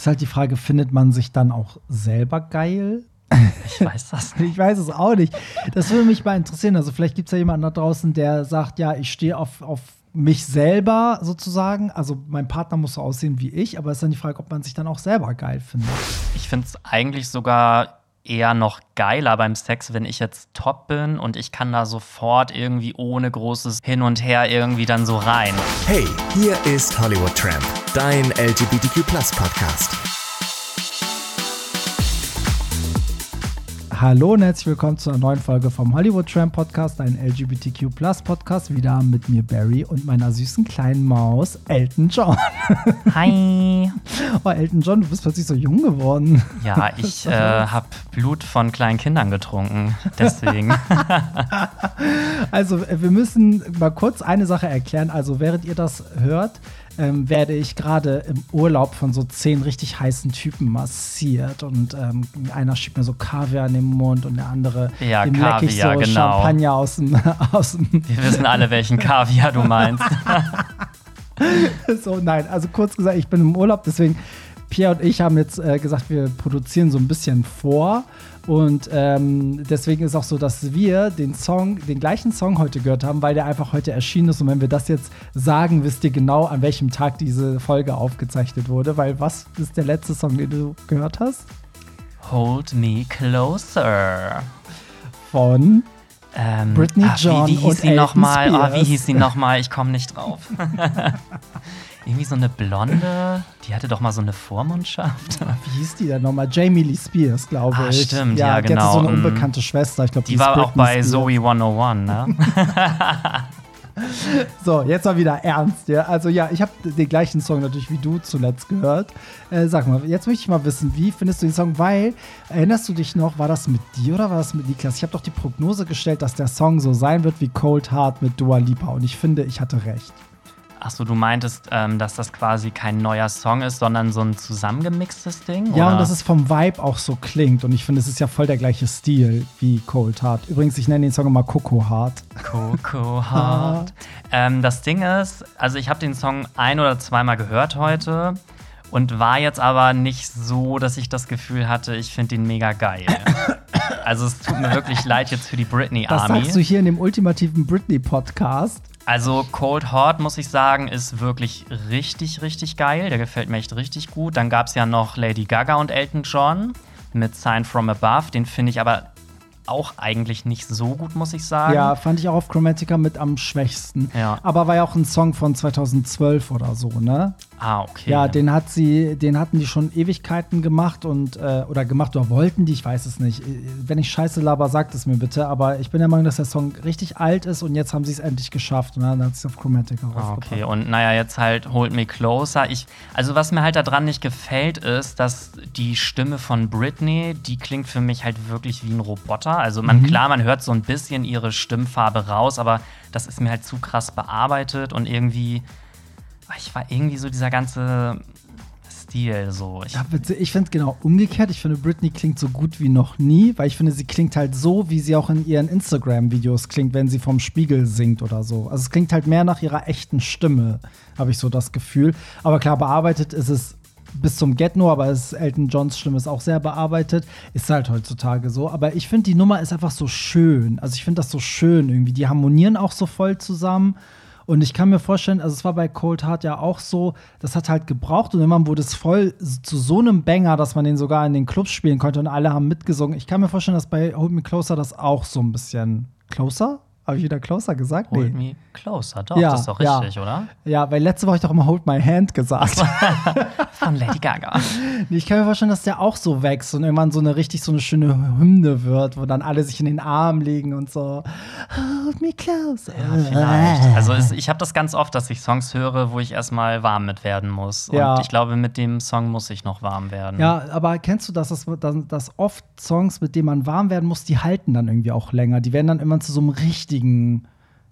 Ist halt die Frage, findet man sich dann auch selber geil? Ich weiß das nicht. Ich weiß es auch nicht. Das würde mich mal interessieren. Also vielleicht gibt es ja jemanden da draußen, der sagt, ja, ich stehe auf, auf mich selber sozusagen. Also mein Partner muss so aussehen wie ich, aber es ist dann die Frage, ob man sich dann auch selber geil findet. Ich finde es eigentlich sogar eher noch geiler beim Sex, wenn ich jetzt top bin und ich kann da sofort irgendwie ohne großes Hin und Her irgendwie dann so rein. Hey, hier ist Hollywood Tramp, dein LGBTQ Podcast. Hallo und herzlich willkommen zu einer neuen Folge vom Hollywood Tramp Podcast, ein LGBTQ Podcast. Wieder mit mir Barry und meiner süßen kleinen Maus Elton John. Hi. Oh, Elton John, du bist plötzlich so jung geworden. Ja, ich äh, habe Blut von kleinen Kindern getrunken. Deswegen. also, äh, wir müssen mal kurz eine Sache erklären. Also, während ihr das hört, ähm, werde ich gerade im Urlaub von so zehn richtig heißen Typen massiert und ähm, einer schiebt mir so Kaviar in den Mund und der andere ja, dem Kaviar, ich so genau. Champagner aus dem, aus dem Wir wissen alle, welchen Kaviar du meinst. so, nein, also kurz gesagt, ich bin im Urlaub, deswegen Pierre und ich haben jetzt äh, gesagt, wir produzieren so ein bisschen vor. Und ähm, deswegen ist auch so, dass wir den Song, den gleichen Song heute gehört haben, weil der einfach heute erschienen ist. Und wenn wir das jetzt sagen, wisst ihr genau, an welchem Tag diese Folge aufgezeichnet wurde. Weil was ist der letzte Song, den du gehört hast? Hold Me Closer. Von Ähm, Britney ah, John wie, wie hieß und sie Elton nochmal? Oh, wie hieß sie nochmal? Ich komme nicht drauf. Irgendwie so eine Blonde, die hatte doch mal so eine Vormundschaft. Wie hieß die denn nochmal? Jamie Lee Spears, glaube Ah, ich. stimmt, ja, Die hatte genau. so eine Mm. unbekannte Schwester. Ich glaube, Die war auch bei Spears. Zoe 101, ne? So, jetzt mal wieder ernst. Ja? Also ja, ich habe den gleichen Song natürlich wie du zuletzt gehört. Äh, sag mal, jetzt möchte ich mal wissen, wie findest du den Song? Weil, erinnerst du dich noch, war das mit dir oder war das mit Niklas? Ich habe doch die Prognose gestellt, dass der Song so sein wird wie Cold Heart mit Dua Lipa. Und ich finde, ich hatte recht. Achso, du meintest, ähm, dass das quasi kein neuer Song ist, sondern so ein zusammengemixtes Ding? Ja, oder? und dass es vom Vibe auch so klingt. Und ich finde, es ist ja voll der gleiche Stil wie Cold Heart. Übrigens, ich nenne den Song immer Coco Heart. Coco Heart. ähm, das Ding ist, also ich habe den Song ein oder zweimal gehört heute und war jetzt aber nicht so, dass ich das Gefühl hatte, ich finde den mega geil. also es tut mir wirklich leid jetzt für die Britney Das Army. sagst du hier in dem ultimativen Britney-Podcast. Also Cold Heart, muss ich sagen, ist wirklich richtig, richtig geil. Der gefällt mir echt richtig gut. Dann gab es ja noch Lady Gaga und Elton John mit Sign from Above. Den finde ich aber auch eigentlich nicht so gut, muss ich sagen. Ja, fand ich auch auf Chromatica mit am schwächsten. Ja. Aber war ja auch ein Song von 2012 oder so, ne? Ah, okay. Ja, den hat sie, den hatten die schon Ewigkeiten gemacht und äh, oder gemacht oder wollten die, ich weiß es nicht. Äh, Wenn ich Scheiße laber, sagt es mir bitte. Aber ich bin der Meinung, dass der Song richtig alt ist und jetzt haben sie es endlich geschafft und dann hat sie es auf Chromatica Ah, raufgepackt. Okay, und naja, jetzt halt Hold Me Closer. Ich, also, was mir halt daran nicht gefällt, ist, dass die Stimme von Britney, die klingt für mich halt wirklich wie ein Roboter. Also, man, klar, man hört so ein bisschen ihre Stimmfarbe raus, aber das ist mir halt zu krass bearbeitet und irgendwie, ich war irgendwie so dieser ganze Stil so. Ich, Ja, ich finde genau umgekehrt. Ich finde, Britney klingt so gut wie noch nie, weil ich finde, sie klingt halt so, wie sie auch in ihren Instagram-Videos klingt, wenn sie vom Spiegel singt oder so. Also es klingt halt mehr nach ihrer echten Stimme, habe ich so das Gefühl. Aber klar, bearbeitet ist es bis zum Get-No, aber es, Elton Johns Stimme ist auch sehr bearbeitet. Ist halt heutzutage so. Aber ich finde, die Nummer ist einfach so schön. Also ich finde das so schön irgendwie. Die harmonieren auch so voll zusammen. Und ich kann mir vorstellen, also es war bei Cold Heart ja auch so, das hat halt gebraucht und irgendwann wurde es voll zu so einem Banger, dass man den sogar in den Clubs spielen konnte und alle haben mitgesungen. Ich kann mir vorstellen, dass bei Hold Me Closer das auch so ein bisschen Closer? Habe ich wieder Closer gesagt? Hold Me Closer, doch, Ja, das ist doch ja. richtig, oder? Ja, weil letzte Woche ich doch immer Hold My Hand gesagt. Von Lady Gaga. Nee, Ich kann mir vorstellen, dass der auch so wächst und irgendwann so eine richtig so eine schöne Hymne wird, wo dann alle sich in den Arm legen und so Hold me closer. Vielleicht. Also es, ich habe das ganz oft, dass ich Songs höre, wo ich erstmal warm mit werden muss. Und Ja. ich glaube, mit dem Song muss ich noch warm werden. Ja, aber kennst du das, dass, dass, dass oft Songs, mit denen man warm werden muss, die halten dann irgendwie auch länger. Die werden dann immer zu so einem richtigen 嗯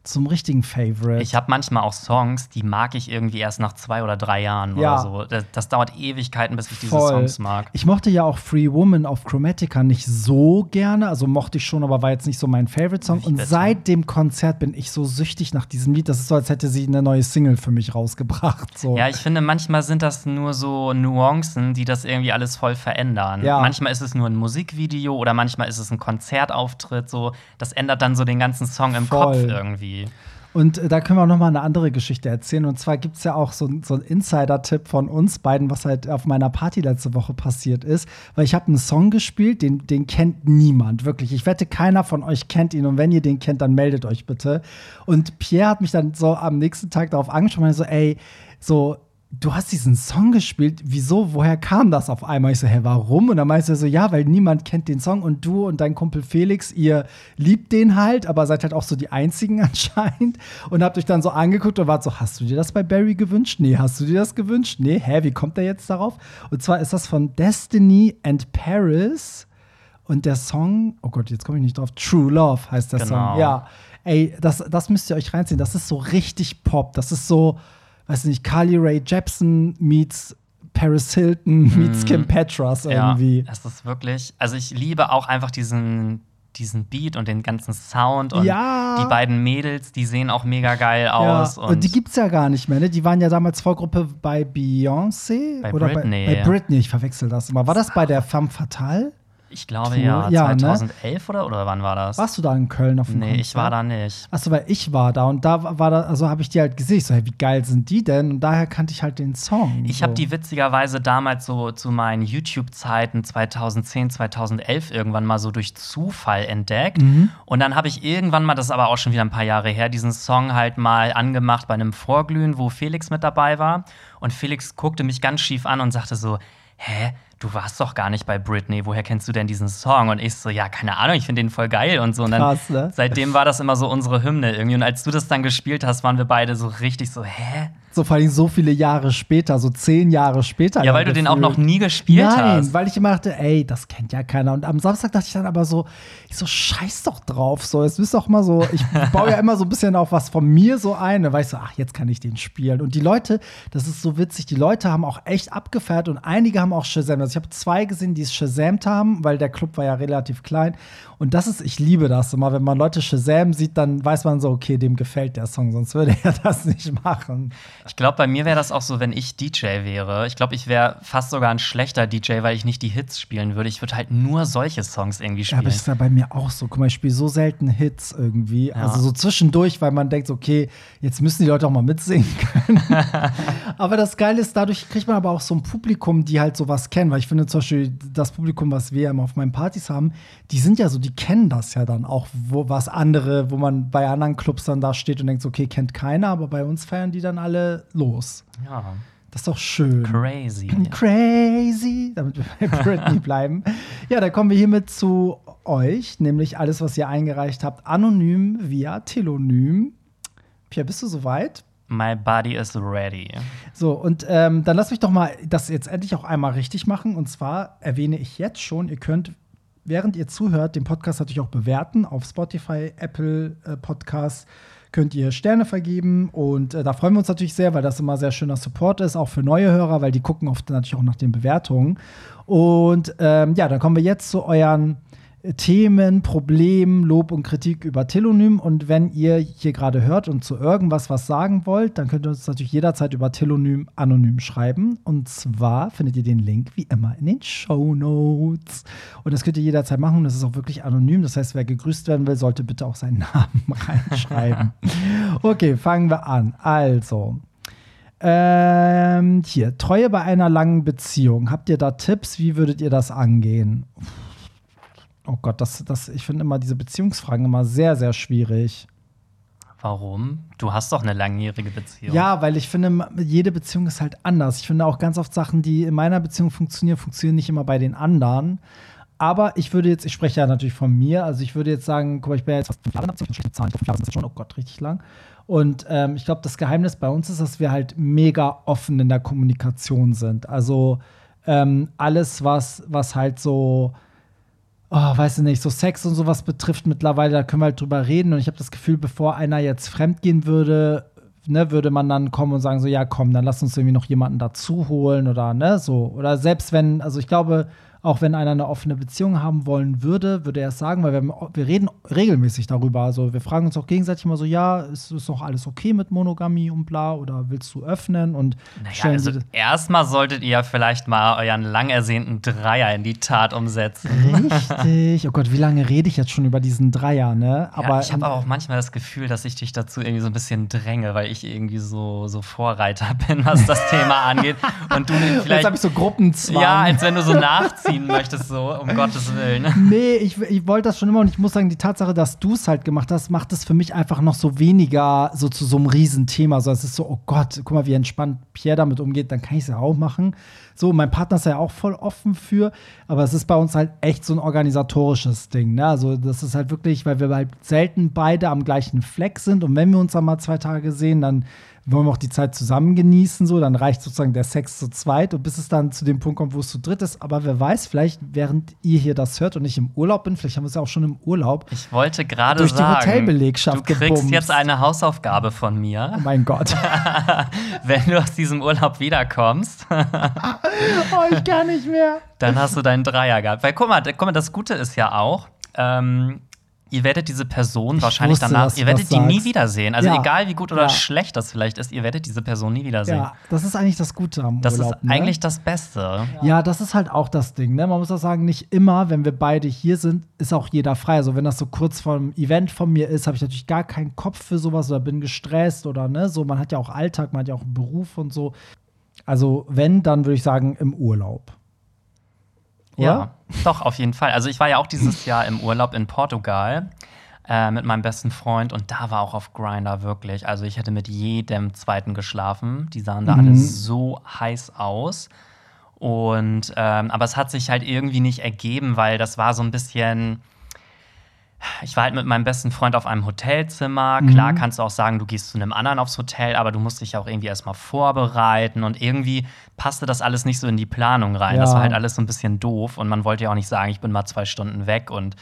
zum richtigen Favorite. Ich habe manchmal auch Songs, die mag ich irgendwie erst nach zwei oder drei Jahren Ja. oder so. Das, das dauert Ewigkeiten, bis ich diese Voll. Songs mag. Ich mochte ja auch Free Woman auf Chromatica nicht so gerne, also mochte ich schon, aber war jetzt nicht so mein Favorite-Song. Und bitte? seit dem Konzert bin ich so süchtig nach diesem Lied. Das ist so, als hätte sie eine neue Single für mich rausgebracht. So. Ja, ich finde, manchmal sind das nur so Nuancen, die das irgendwie alles voll verändern. Ja. Manchmal ist es nur ein Musikvideo oder manchmal ist es ein Konzertauftritt. So, das ändert dann so den ganzen Song im Voll. Kopf irgendwie. Und äh, da können wir auch noch mal eine andere Geschichte erzählen. Und zwar gibt es ja auch so, so einen Insider-Tipp von uns beiden, was halt auf meiner Party letzte Woche passiert ist. Weil ich habe einen Song gespielt, den, den kennt niemand, wirklich. Ich wette, keiner von euch kennt ihn. Und wenn ihr den kennt, dann meldet euch bitte. Und Pierre hat mich dann so am nächsten Tag darauf angesprochen, so, ey, so, du hast diesen Song gespielt, wieso, woher kam das auf einmal? Ich so, hä, warum? Und dann meinte er so, ja, weil niemand kennt den Song und du und dein Kumpel Felix, ihr liebt den halt, aber seid halt auch so die Einzigen anscheinend und habt euch dann so angeguckt und wart so, hast du dir das bei Barry gewünscht? Nee, hast du dir das gewünscht? Nee, hä, wie kommt der jetzt darauf? Und zwar ist das von Destiny and Paris und der Song, oh Gott, jetzt komme ich nicht drauf, True Love heißt der Genau. Song, ja. Ey, das, das müsst ihr euch reinziehen. Das ist so richtig Pop. Das ist so, weiß nicht, Carly Rae Jepsen meets Paris Hilton meets Kim Petras irgendwie. Ja, es ist wirklich. Also, ich liebe auch einfach diesen, diesen Beat und den ganzen Sound. Und Ja. die beiden Mädels, die sehen auch mega geil Ja, aus. und, die gibt's ja gar nicht mehr, ne? Die waren ja damals Vorgruppe bei Beyoncé Bei oder Britney. bei, bei Britney, ich verwechsel das immer. War das bei der Femme Fatale? Ich glaube Tour? ja, Ja, ne? 2011 oder, oder wann war das? Warst du da in Köln auf dem Nee, ich Konzert? war da nicht. Achso, weil ich war da und da war da, also habe ich die halt gesehen. Ich so, hey, wie geil sind die denn? Und daher kannte ich halt den Song. Ich so. habe die witzigerweise damals so zu meinen YouTube-Zeiten 2010, 2011 irgendwann mal so durch Zufall entdeckt. Mhm. Und dann habe ich irgendwann mal, das ist aber auch schon wieder ein paar Jahre her, diesen Song halt mal angemacht bei einem Vorglühen, wo Felix mit dabei war. Und Felix guckte mich ganz schief an und sagte so: Hä? Du warst doch gar nicht bei Britney, woher kennst du denn diesen Song? Und ich so, ja, keine Ahnung, ich finde den voll geil und so. Und dann, Krass, ne? seitdem war das immer so unsere Hymne irgendwie. Und als du das dann gespielt hast, waren wir beide so richtig so, hä? So vor allem so viele Jahre später, so zehn Jahre später. Ja, weil du den auch noch gefühlt. nie gespielt Nein, hast. weil ich immer dachte, ey, das kennt ja keiner. Und am Samstag dachte ich dann aber so, ich so, scheiß doch drauf. So, es ist doch mal so, ich baue ja immer so ein bisschen auch was von mir so ein, ne, weil ich so, ach, jetzt kann ich den spielen. Und die Leute, das ist so witzig, die Leute haben auch echt abgefeiert und einige haben auch Shazam. Also ich habe zwei gesehen, die es Shazamt haben, weil der Club war ja relativ klein. Und das ist, ich liebe das immer, wenn man Leute Shazam sieht, dann weiß man so, okay, dem gefällt der Song, sonst würde er das nicht machen. Ich glaube, bei mir wäre das auch so, wenn ich DJ wäre. Ich glaube, ich wäre fast sogar ein schlechter DJ, weil ich nicht die Hits spielen würde. Ich würde halt nur solche Songs irgendwie Ja, spielen. aber das ist ja bei mir auch so. Guck mal, ich spiele so selten Hits irgendwie. Also so zwischendurch, weil man denkt, okay, jetzt müssen die Leute auch mal mitsingen können. aber das Geile ist, dadurch kriegt man aber auch so ein Publikum, die halt sowas kennen. Weil ich finde zum Beispiel, das Publikum, was wir immer auf meinen Partys haben, die sind ja so, die kennen das ja dann auch, wo was andere, wo man bei anderen Clubs dann da steht und denkt, okay, kennt keiner, aber bei uns feiern die dann alle los. ja, Das ist doch schön. crazy. Crazy, damit wir bei Britney bleiben. Ja, da kommen wir hiermit zu euch, nämlich alles, was ihr eingereicht habt, anonym via Telonym. Pierre, bist du soweit? My body is ready. So, und ähm, dann lass mich doch mal das jetzt endlich auch einmal richtig machen. Und zwar erwähne ich jetzt schon, ihr könnt, während ihr zuhört, den Podcast natürlich auch bewerten auf Spotify, Apple äh, Podcasts. Könnt ihr Sterne vergeben und äh, da freuen wir uns natürlich sehr, weil das immer sehr schöner Support ist, auch für neue Hörer, weil die gucken oft natürlich auch nach den Bewertungen. Und ähm, ja, dann kommen wir jetzt zu euren Themen, Problemen, Lob und Kritik über Telonym. Und wenn ihr hier gerade hört und zu irgendwas was sagen wollt, dann könnt ihr uns natürlich jederzeit über Telonym anonym schreiben. Und zwar findet ihr den Link wie immer in den Show Notes. Und das könnt ihr jederzeit machen. Das ist auch wirklich anonym. Das heißt, wer gegrüßt werden will, sollte bitte auch seinen Namen reinschreiben. okay, fangen wir an. Also. Ähm, hier, Treue bei einer langen Beziehung. Habt ihr da Tipps? Wie würdet ihr das angehen? Oh Gott, das, das, ich finde immer diese Beziehungsfragen immer sehr, sehr schwierig. Warum? Du hast doch eine langjährige Beziehung. Ja, weil ich finde, jede Beziehung ist halt anders. Ich finde auch ganz oft Sachen, die in meiner Beziehung funktionieren, funktionieren nicht immer bei den anderen. Aber ich würde jetzt, ich spreche ja natürlich von mir, also ich würde jetzt sagen, guck mal, ich bin ja jetzt fast fünf Jahre in Beziehung, schlechte Zahlen, fünf Jahre sind schon, oh Gott, richtig lang. Und ähm, ich glaube, das Geheimnis bei uns ist, dass wir halt mega offen in der Kommunikation sind. Also ähm, alles, was, was halt so oh, weiß ich nicht, so Sex und sowas betrifft mittlerweile, da können wir halt drüber reden. Und ich habe das Gefühl, bevor einer jetzt fremd gehen würde, ne, würde man dann kommen und sagen, so, ja, komm, dann lass uns irgendwie noch jemanden dazu holen oder ne, so. Oder selbst wenn, also ich glaube, auch wenn einer eine offene Beziehung haben wollen würde, würde er es sagen, weil wir, wir reden regelmäßig darüber. Also wir fragen uns auch gegenseitig immer so, ja, ist, ist doch alles okay mit Monogamie und bla oder willst du öffnen und naja, also erstmal solltet ihr vielleicht mal euren lang ersehnten Dreier in die Tat umsetzen. Richtig. Oh Gott, wie lange rede ich jetzt schon über diesen Dreier, ne? Aber ja, ich habe aber auch manchmal das Gefühl, dass ich dich dazu irgendwie so ein bisschen dränge, weil ich irgendwie so, so Vorreiter bin, was das Thema angeht. Und du vielleicht. Jetzt habe ich so Gruppenzwang. Ja, als wenn du so nachziehst ziehen möchtest, so, um Gottes Willen. Nee, ich, ich wollte das schon immer und ich muss sagen, die Tatsache, dass du es halt gemacht hast, macht es für mich einfach noch so weniger so zu so einem Riesenthema. So, es ist so, oh Gott, guck mal, wie entspannt Pierre damit umgeht, dann kann ich es ja auch machen. So, mein Partner ist ja auch voll offen für, aber es ist bei uns halt echt so ein organisatorisches Ding. Ne? Also, das ist halt wirklich, weil wir halt selten beide am gleichen Fleck sind und wenn wir uns dann mal zwei Tage sehen, dann wollen wir auch die Zeit zusammen genießen, so, dann reicht sozusagen der Sex zu zweit und bis es dann zu dem Punkt kommt, wo es zu dritt ist. Aber wer weiß, vielleicht, während ihr hier das hört und ich im Urlaub bin, vielleicht haben wir es ja auch schon im Urlaub. Ich wollte gerade sagen, durch die Hotelbelegschaft du kriegst gebumst. jetzt eine Hausaufgabe von mir. Oh mein Gott. Wenn du aus diesem Urlaub wiederkommst. oh, ich kann nicht mehr. Dann hast du deinen Dreier gehabt. Weil guck mal, guck mal das Gute ist ja auch, ähm, ihr werdet diese Person ich wahrscheinlich wusste, danach, ihr werdet die sagst. nie wiedersehen. Also ja. egal wie gut oder ja. schlecht das vielleicht ist, ihr werdet diese Person nie wiedersehen. Ja, das ist eigentlich das Gute am das Urlaub. Das ist ne? eigentlich das Beste. Ja. ja. das ist halt auch das Ding. Ne? Man muss auch sagen, nicht immer, wenn wir beide hier sind, ist auch jeder frei. Also wenn das so kurz vor einem Event von mir ist, habe ich natürlich gar keinen Kopf für sowas oder bin gestresst oder ne, so. Man hat ja auch Alltag, man hat ja auch einen Beruf und so. Also wenn, dann würde ich sagen im Urlaub. Oder? Ja, doch, auf jeden Fall. Also ich war ja auch dieses Jahr im Urlaub in Portugal äh, mit meinem besten Freund und da war auch auf Grinder wirklich. Also ich hätte mit jedem zweiten geschlafen. Die sahen da mhm. alle so heiß aus. Und ähm, aber es hat sich halt irgendwie nicht ergeben, weil das war so ein bisschen ich war halt mit meinem besten Freund auf einem Hotelzimmer. Mhm. Klar kannst du auch sagen, du gehst zu einem anderen aufs Hotel, aber du musst dich auch irgendwie erstmal vorbereiten und irgendwie passte das alles nicht so in die Planung rein. Ja. Das war halt alles so ein bisschen doof und man wollte ja auch nicht sagen, ich bin mal zwei Stunden weg und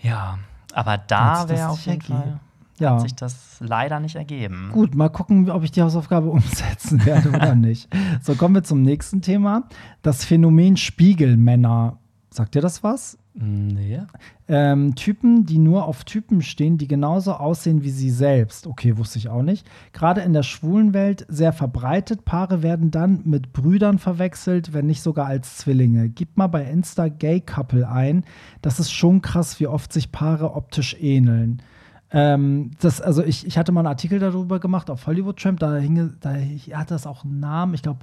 ja, aber da wäre auf jeden Fall ja. hat sich das leider nicht ergeben. Gut, mal gucken, ob ich die Hausaufgabe umsetzen werde oder nicht. So, kommen wir zum nächsten Thema. Das Phänomen Spiegelmänner. Sagt dir das was? Nee. Ähm, Typen, die nur auf Typen stehen, die genauso aussehen wie sie selbst. Okay, wusste ich auch nicht. Gerade in der schwulen Welt sehr verbreitet. Paare werden dann mit Brüdern verwechselt, wenn nicht sogar als Zwillinge. Gib mal bei Insta Gay Couple ein. Das ist schon krass, wie oft sich Paare optisch ähneln. Ähm, das, also ich, ich hatte mal einen Artikel darüber gemacht auf Hollywood Tramp, da hing, da hat das auch einen Namen, ich glaube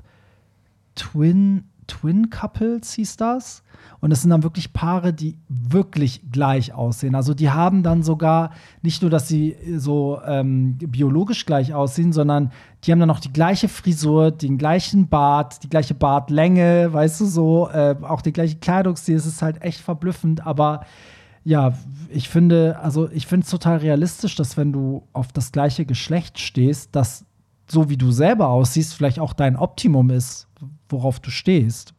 Twin Twin Couples hieß das. Und es sind dann wirklich Paare, die wirklich gleich aussehen. Also die haben dann sogar nicht nur, dass sie so ähm, biologisch gleich aussehen, sondern die haben dann auch die gleiche Frisur, den gleichen Bart, die gleiche Bartlänge, weißt du so, äh, auch den gleichen Kleidungsstil. Es ist halt echt verblüffend, aber ja, ich finde, also ich finde es total realistisch, dass wenn du auf das gleiche Geschlecht stehst, dass so wie du selber aussiehst, vielleicht auch dein Optimum ist, worauf du stehst.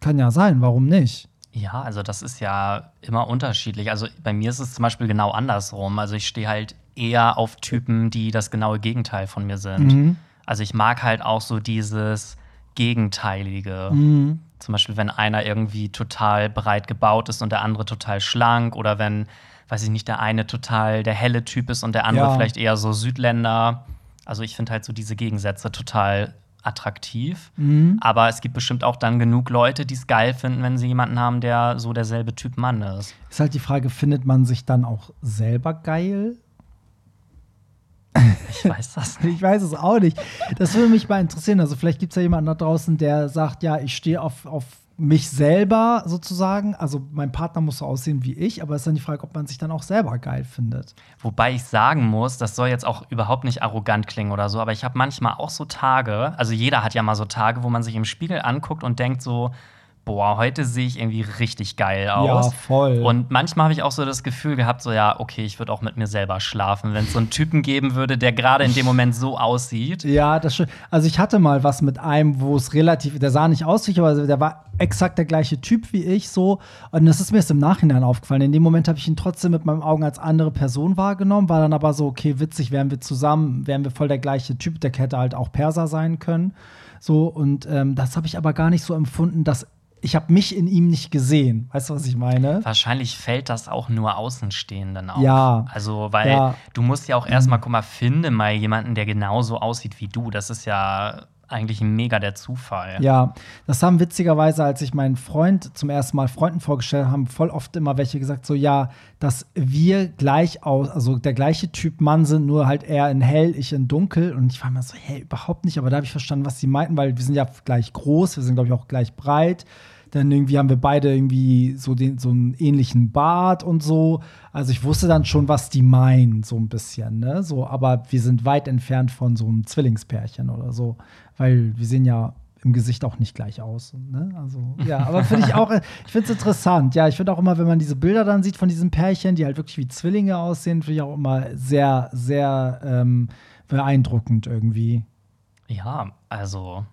Kann ja sein, warum nicht? Ja, also das ist ja immer unterschiedlich. Also bei mir ist es zum Beispiel genau andersrum. Also ich stehe halt eher auf Typen, die das genaue Gegenteil von mir sind. Mhm. Also ich mag halt auch so dieses Gegenteilige. Mhm. Zum Beispiel, wenn einer irgendwie total breit gebaut ist und der andere total schlank oder wenn, weiß ich nicht, der eine total der helle Typ ist und der andere ja. vielleicht eher so Südländer. Also ich finde halt so diese Gegensätze total attraktiv. Mhm. Aber es gibt bestimmt auch dann genug Leute, die es geil finden, wenn sie jemanden haben, der so derselbe Typ Mann ist. Ist halt die Frage, findet man sich dann auch selber geil? Ich weiß das nicht. ich weiß es auch nicht. Das würde mich mal interessieren. Also, vielleicht gibt es ja jemanden da draußen, der sagt: Ja, ich stehe auf, auf mich selber sozusagen, also mein Partner muss so aussehen wie ich, aber es ist dann die Frage, ob man sich dann auch selber geil findet. Wobei ich sagen muss, das soll jetzt auch überhaupt nicht arrogant klingen oder so, aber ich habe manchmal auch so Tage, also jeder hat ja mal so Tage, wo man sich im Spiegel anguckt und denkt so, boah, heute sehe ich irgendwie richtig geil aus. Ja, voll. Und manchmal habe ich auch so das Gefühl gehabt, so ja, okay, ich würde auch mit mir selber schlafen, wenn es so einen Typen geben würde, der gerade in dem Moment so aussieht. Ja, das stimmt. Also ich hatte mal was mit einem, wo es relativ, der sah nicht aus wie ich, aber der war exakt der gleiche Typ wie ich so. Und das ist mir jetzt im Nachhinein aufgefallen. In dem Moment habe ich ihn trotzdem mit meinen Augen als andere Person wahrgenommen, war dann aber so, okay, witzig, wären wir zusammen, wären wir voll der gleiche Typ, der hätte halt auch Perser sein können. So, und ähm, das habe ich aber gar nicht so empfunden, dass ich habe mich in ihm nicht gesehen. Weißt du, was ich meine? Wahrscheinlich fällt das auch nur Außenstehenden auf. Ja. Also, weil Ja. du musst ja auch erstmal, guck mal, finde mal jemanden, der genauso aussieht wie du. Das ist ja eigentlich mega der Zufall. Ja, das haben witzigerweise, als ich meinen Freund zum ersten Mal Freunden vorgestellt habe, haben voll oft immer welche gesagt, so ja, dass wir gleich aus, also der gleiche Typ Mann sind, nur halt er in hell, ich in dunkel. Und ich war mir so, hey, überhaupt nicht, aber da habe ich verstanden, was sie meinten, weil wir sind ja gleich groß, wir sind, glaube ich, auch gleich breit. Dann irgendwie haben wir beide irgendwie so, den, so einen ähnlichen Bart und so. Also ich wusste dann schon, was die meinen, so ein bisschen, ne? So, aber wir sind weit entfernt von so einem Zwillingspärchen oder so. Weil wir sehen ja im Gesicht auch nicht gleich aus. Ne? Also, ja, aber finde ich auch, ich finde es interessant. Ja, ich finde auch immer, wenn man diese Bilder dann sieht von diesen Pärchen, die halt wirklich wie Zwillinge aussehen, finde ich auch immer sehr, sehr ähm, beeindruckend irgendwie. Ja, also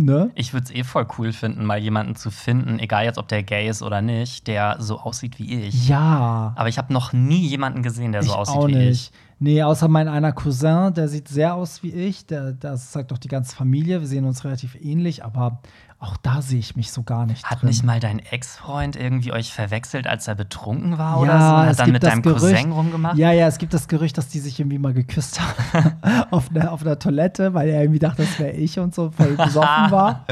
Ne? ich würde es eh voll cool finden, mal jemanden zu finden, egal jetzt, ob der gay ist oder nicht, der so aussieht wie ich. Ja. Aber ich habe noch nie jemanden gesehen, der so ich aussieht auch wie nicht. ich. Nee, außer mein einer Cousin, der sieht sehr aus wie ich. Der, das sagt doch die ganze Familie. Wir sehen uns relativ ähnlich, aber auch da sehe ich mich so gar nicht Hat drin. nicht mal dein Ex-Freund irgendwie euch verwechselt, als er betrunken war Ja, oder so? Und es hat dann mit deinem Gerücht- Cousin rumgemacht? Ja, ja, es gibt das Gerücht, dass die sich irgendwie mal geküsst haben auf einer auf einer Toilette, weil er irgendwie dachte, das wäre ich und so voll besoffen war.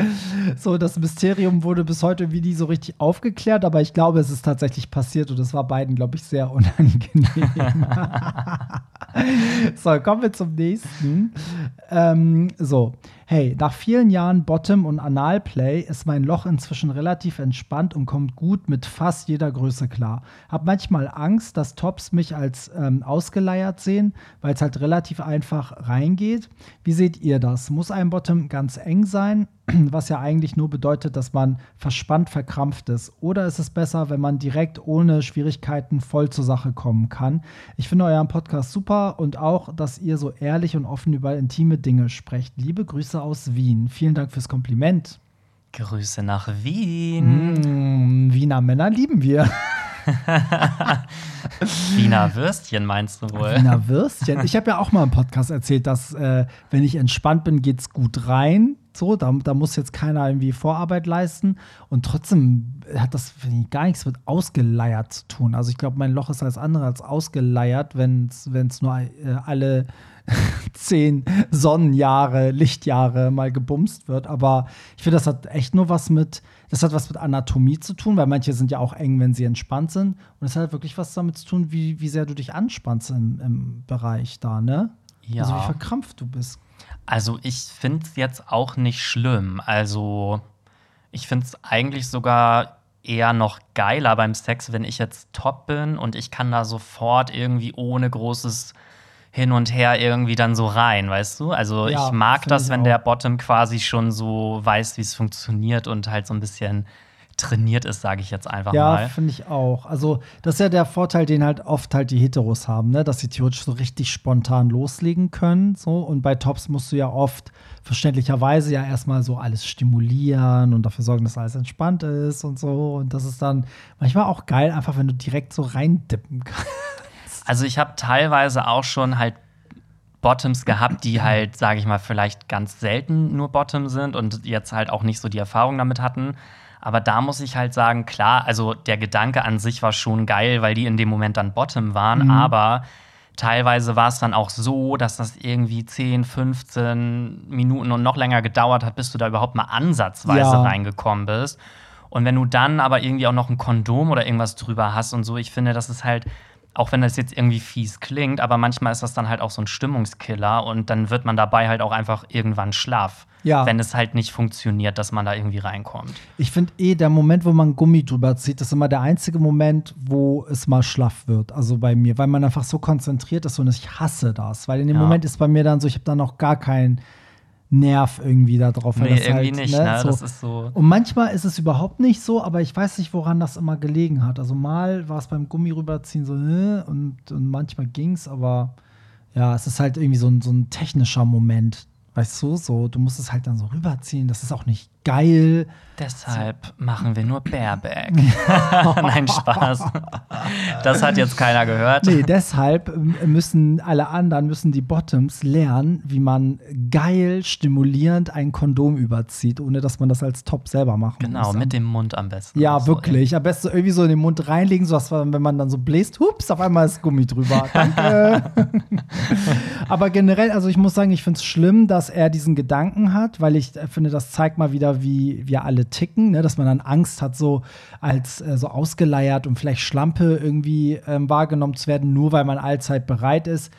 So, das Mysterium wurde bis heute irgendwie nie so richtig aufgeklärt, aber ich glaube, es ist tatsächlich passiert und es war beiden, glaube ich, sehr unangenehm. so, kommen wir zum nächsten. Ähm, so, hey, nach vielen Jahren Bottom- und Analplay ist mein Loch inzwischen relativ entspannt und kommt gut mit fast jeder Größe klar. Hab manchmal Angst, dass Tops mich als ähm, ausgeleiert sehen, weil es halt relativ einfach reingeht. Wie seht ihr das? Muss ein Bottom ganz eng sein? was ja eigentlich nur bedeutet, dass man verspannt verkrampft ist. Oder ist es besser, wenn man direkt ohne Schwierigkeiten voll zur Sache kommen kann? Ich finde euren Podcast super und auch, dass ihr so ehrlich und offen über intime Dinge sprecht. Liebe Grüße aus Wien. Vielen Dank fürs Kompliment. Grüße nach Wien. Mm, Wiener Männer lieben wir. Wiener Würstchen meinst du wohl? Wiener Würstchen. Ich habe ja auch mal im Podcast erzählt, dass äh, wenn ich entspannt bin, geht's gut rein. So, da, da muss jetzt keiner irgendwie Vorarbeit leisten. Und trotzdem hat das ich, gar nichts mit ausgeleiert zu tun. Also ich glaube, mein Loch ist alles andere als ausgeleiert, wenn es nur äh, alle zehn Sonnenjahre, Lichtjahre mal gebumst wird. Aber ich finde, das hat echt nur was mit, das hat was mit Anatomie zu tun, weil manche sind ja auch eng, wenn sie entspannt sind. Und es hat wirklich was damit zu tun, wie, wie sehr du dich anspannst im, im Bereich da, ne? Ja. Also wie verkrampft du bist. Also ich finde es jetzt auch nicht schlimm. Also ich finde es eigentlich sogar eher noch geiler beim Sex, wenn ich jetzt top bin und ich kann da sofort irgendwie ohne großes hin und her irgendwie dann so rein, weißt du? Also Ja, ich mag das, ich wenn auch. der Bottom quasi schon so weiß, wie es funktioniert und halt so ein bisschen trainiert ist, sage ich jetzt einfach Ja, mal. finde ich auch. Also, das ist ja der Vorteil, den halt oft halt die Heteros haben, ne? dass sie theoretisch so richtig spontan loslegen können. So. Und bei Tops musst du ja oft verständlicherweise ja erstmal so alles stimulieren und dafür sorgen, dass alles entspannt ist und so. Und das ist dann manchmal auch geil, einfach wenn du direkt so reindippen kannst. Also ich habe teilweise auch schon halt Bottoms gehabt, die halt, sage ich mal, vielleicht ganz selten nur Bottom sind und jetzt halt auch nicht so die Erfahrung damit hatten. Aber da muss ich halt sagen, klar, also der Gedanke an sich war schon geil, weil die in dem Moment dann Bottom waren, aber teilweise war es dann auch so, dass das irgendwie 10, 15 Minuten und noch länger gedauert hat, bis du da überhaupt mal ansatzweise Ja. reingekommen bist. Und wenn du dann aber irgendwie auch noch ein Kondom oder irgendwas drüber hast und so, ich finde, das ist halt, auch wenn das jetzt irgendwie fies klingt, aber manchmal ist das dann halt auch so ein Stimmungskiller und dann wird man dabei halt auch einfach irgendwann schlaff. Ja. Wenn es halt nicht funktioniert, dass man da irgendwie reinkommt. Ich finde eh, der Moment, wo man Gummi drüber zieht, ist immer der einzige Moment, wo es mal schlaff wird. Also bei mir, weil man einfach so konzentriert ist und ich hasse das. Weil in dem Ja. Moment ist bei mir dann so, ich habe dann noch gar kein, Nerv irgendwie da drauf. Nee, irgendwie halt, nicht, ne? ne? So. Das ist so. Und manchmal ist es überhaupt nicht so, aber ich weiß nicht, woran das immer gelegen hat. Also mal war es beim Gummi rüberziehen so, äh, und, und manchmal es, aber ja, es ist halt irgendwie so ein, so ein technischer Moment. Weißt du, so, du musst es halt dann so rüberziehen. Das ist auch nicht geil. Deshalb machen wir nur Bareback. Nein, Spaß. Das hat jetzt keiner gehört. Nee, deshalb müssen alle anderen, müssen die Bottoms lernen, wie man geil, stimulierend ein Kondom überzieht, ohne dass man das als Top selber machen genau, muss. Genau, mit dem Mund am besten. Ja, so, wirklich. Ey. Am besten irgendwie so in den Mund reinlegen, so dass wenn man dann so bläst, hups, auf einmal ist Gummi drüber. Danke. Aber generell, also ich muss sagen, ich finde es schlimm, dass er diesen Gedanken hat, weil ich finde, das zeigt mal wieder, wie wir alle ticken, ne? dass man dann Angst hat, so als äh, so ausgeleiert und vielleicht Schlampe irgendwie ähm, wahrgenommen zu werden, nur weil man allzeit bereit ist.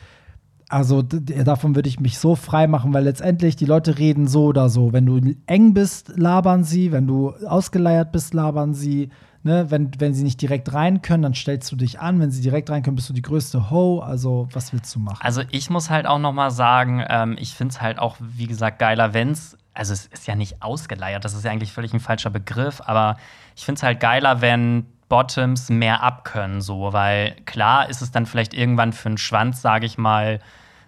Also davon würde ich mich so frei machen, weil letztendlich die Leute reden so oder so. Wenn du eng bist, labern sie. Wenn du ausgeleiert bist, labern sie. Ne? Wenn, wenn sie nicht direkt rein können, dann stellst du dich an. Wenn sie direkt rein können, bist du die größte Ho. Also was willst du machen? Also ich muss halt auch noch mal sagen, ähm, ich finde es halt auch, wie gesagt, geiler, wenn es also es ist ja nicht ausgeleiert, das ist ja eigentlich völlig ein falscher Begriff, aber ich finde es halt geiler, wenn Bottoms mehr abkönnen, so, weil klar ist es dann vielleicht irgendwann für einen Schwanz, sage ich mal,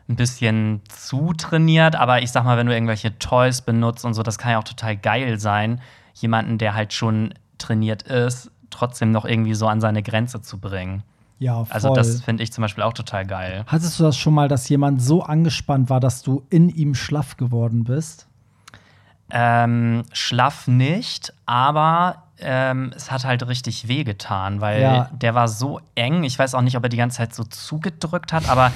ein bisschen zu trainiert, aber ich sag mal, wenn du irgendwelche Toys benutzt und so, das kann ja auch total geil sein, jemanden, der halt schon trainiert ist, trotzdem noch irgendwie so an seine Grenze zu bringen. Ja, voll. Also das finde ich zum Beispiel auch total geil. Hattest du das schon mal, dass jemand so angespannt war, dass du in ihm schlaff geworden bist? Ähm, schlaff nicht, aber ähm, es hat halt richtig wehgetan, weil ja. der war so eng. Ich weiß auch nicht, ob er die ganze Zeit so zugedrückt hat, aber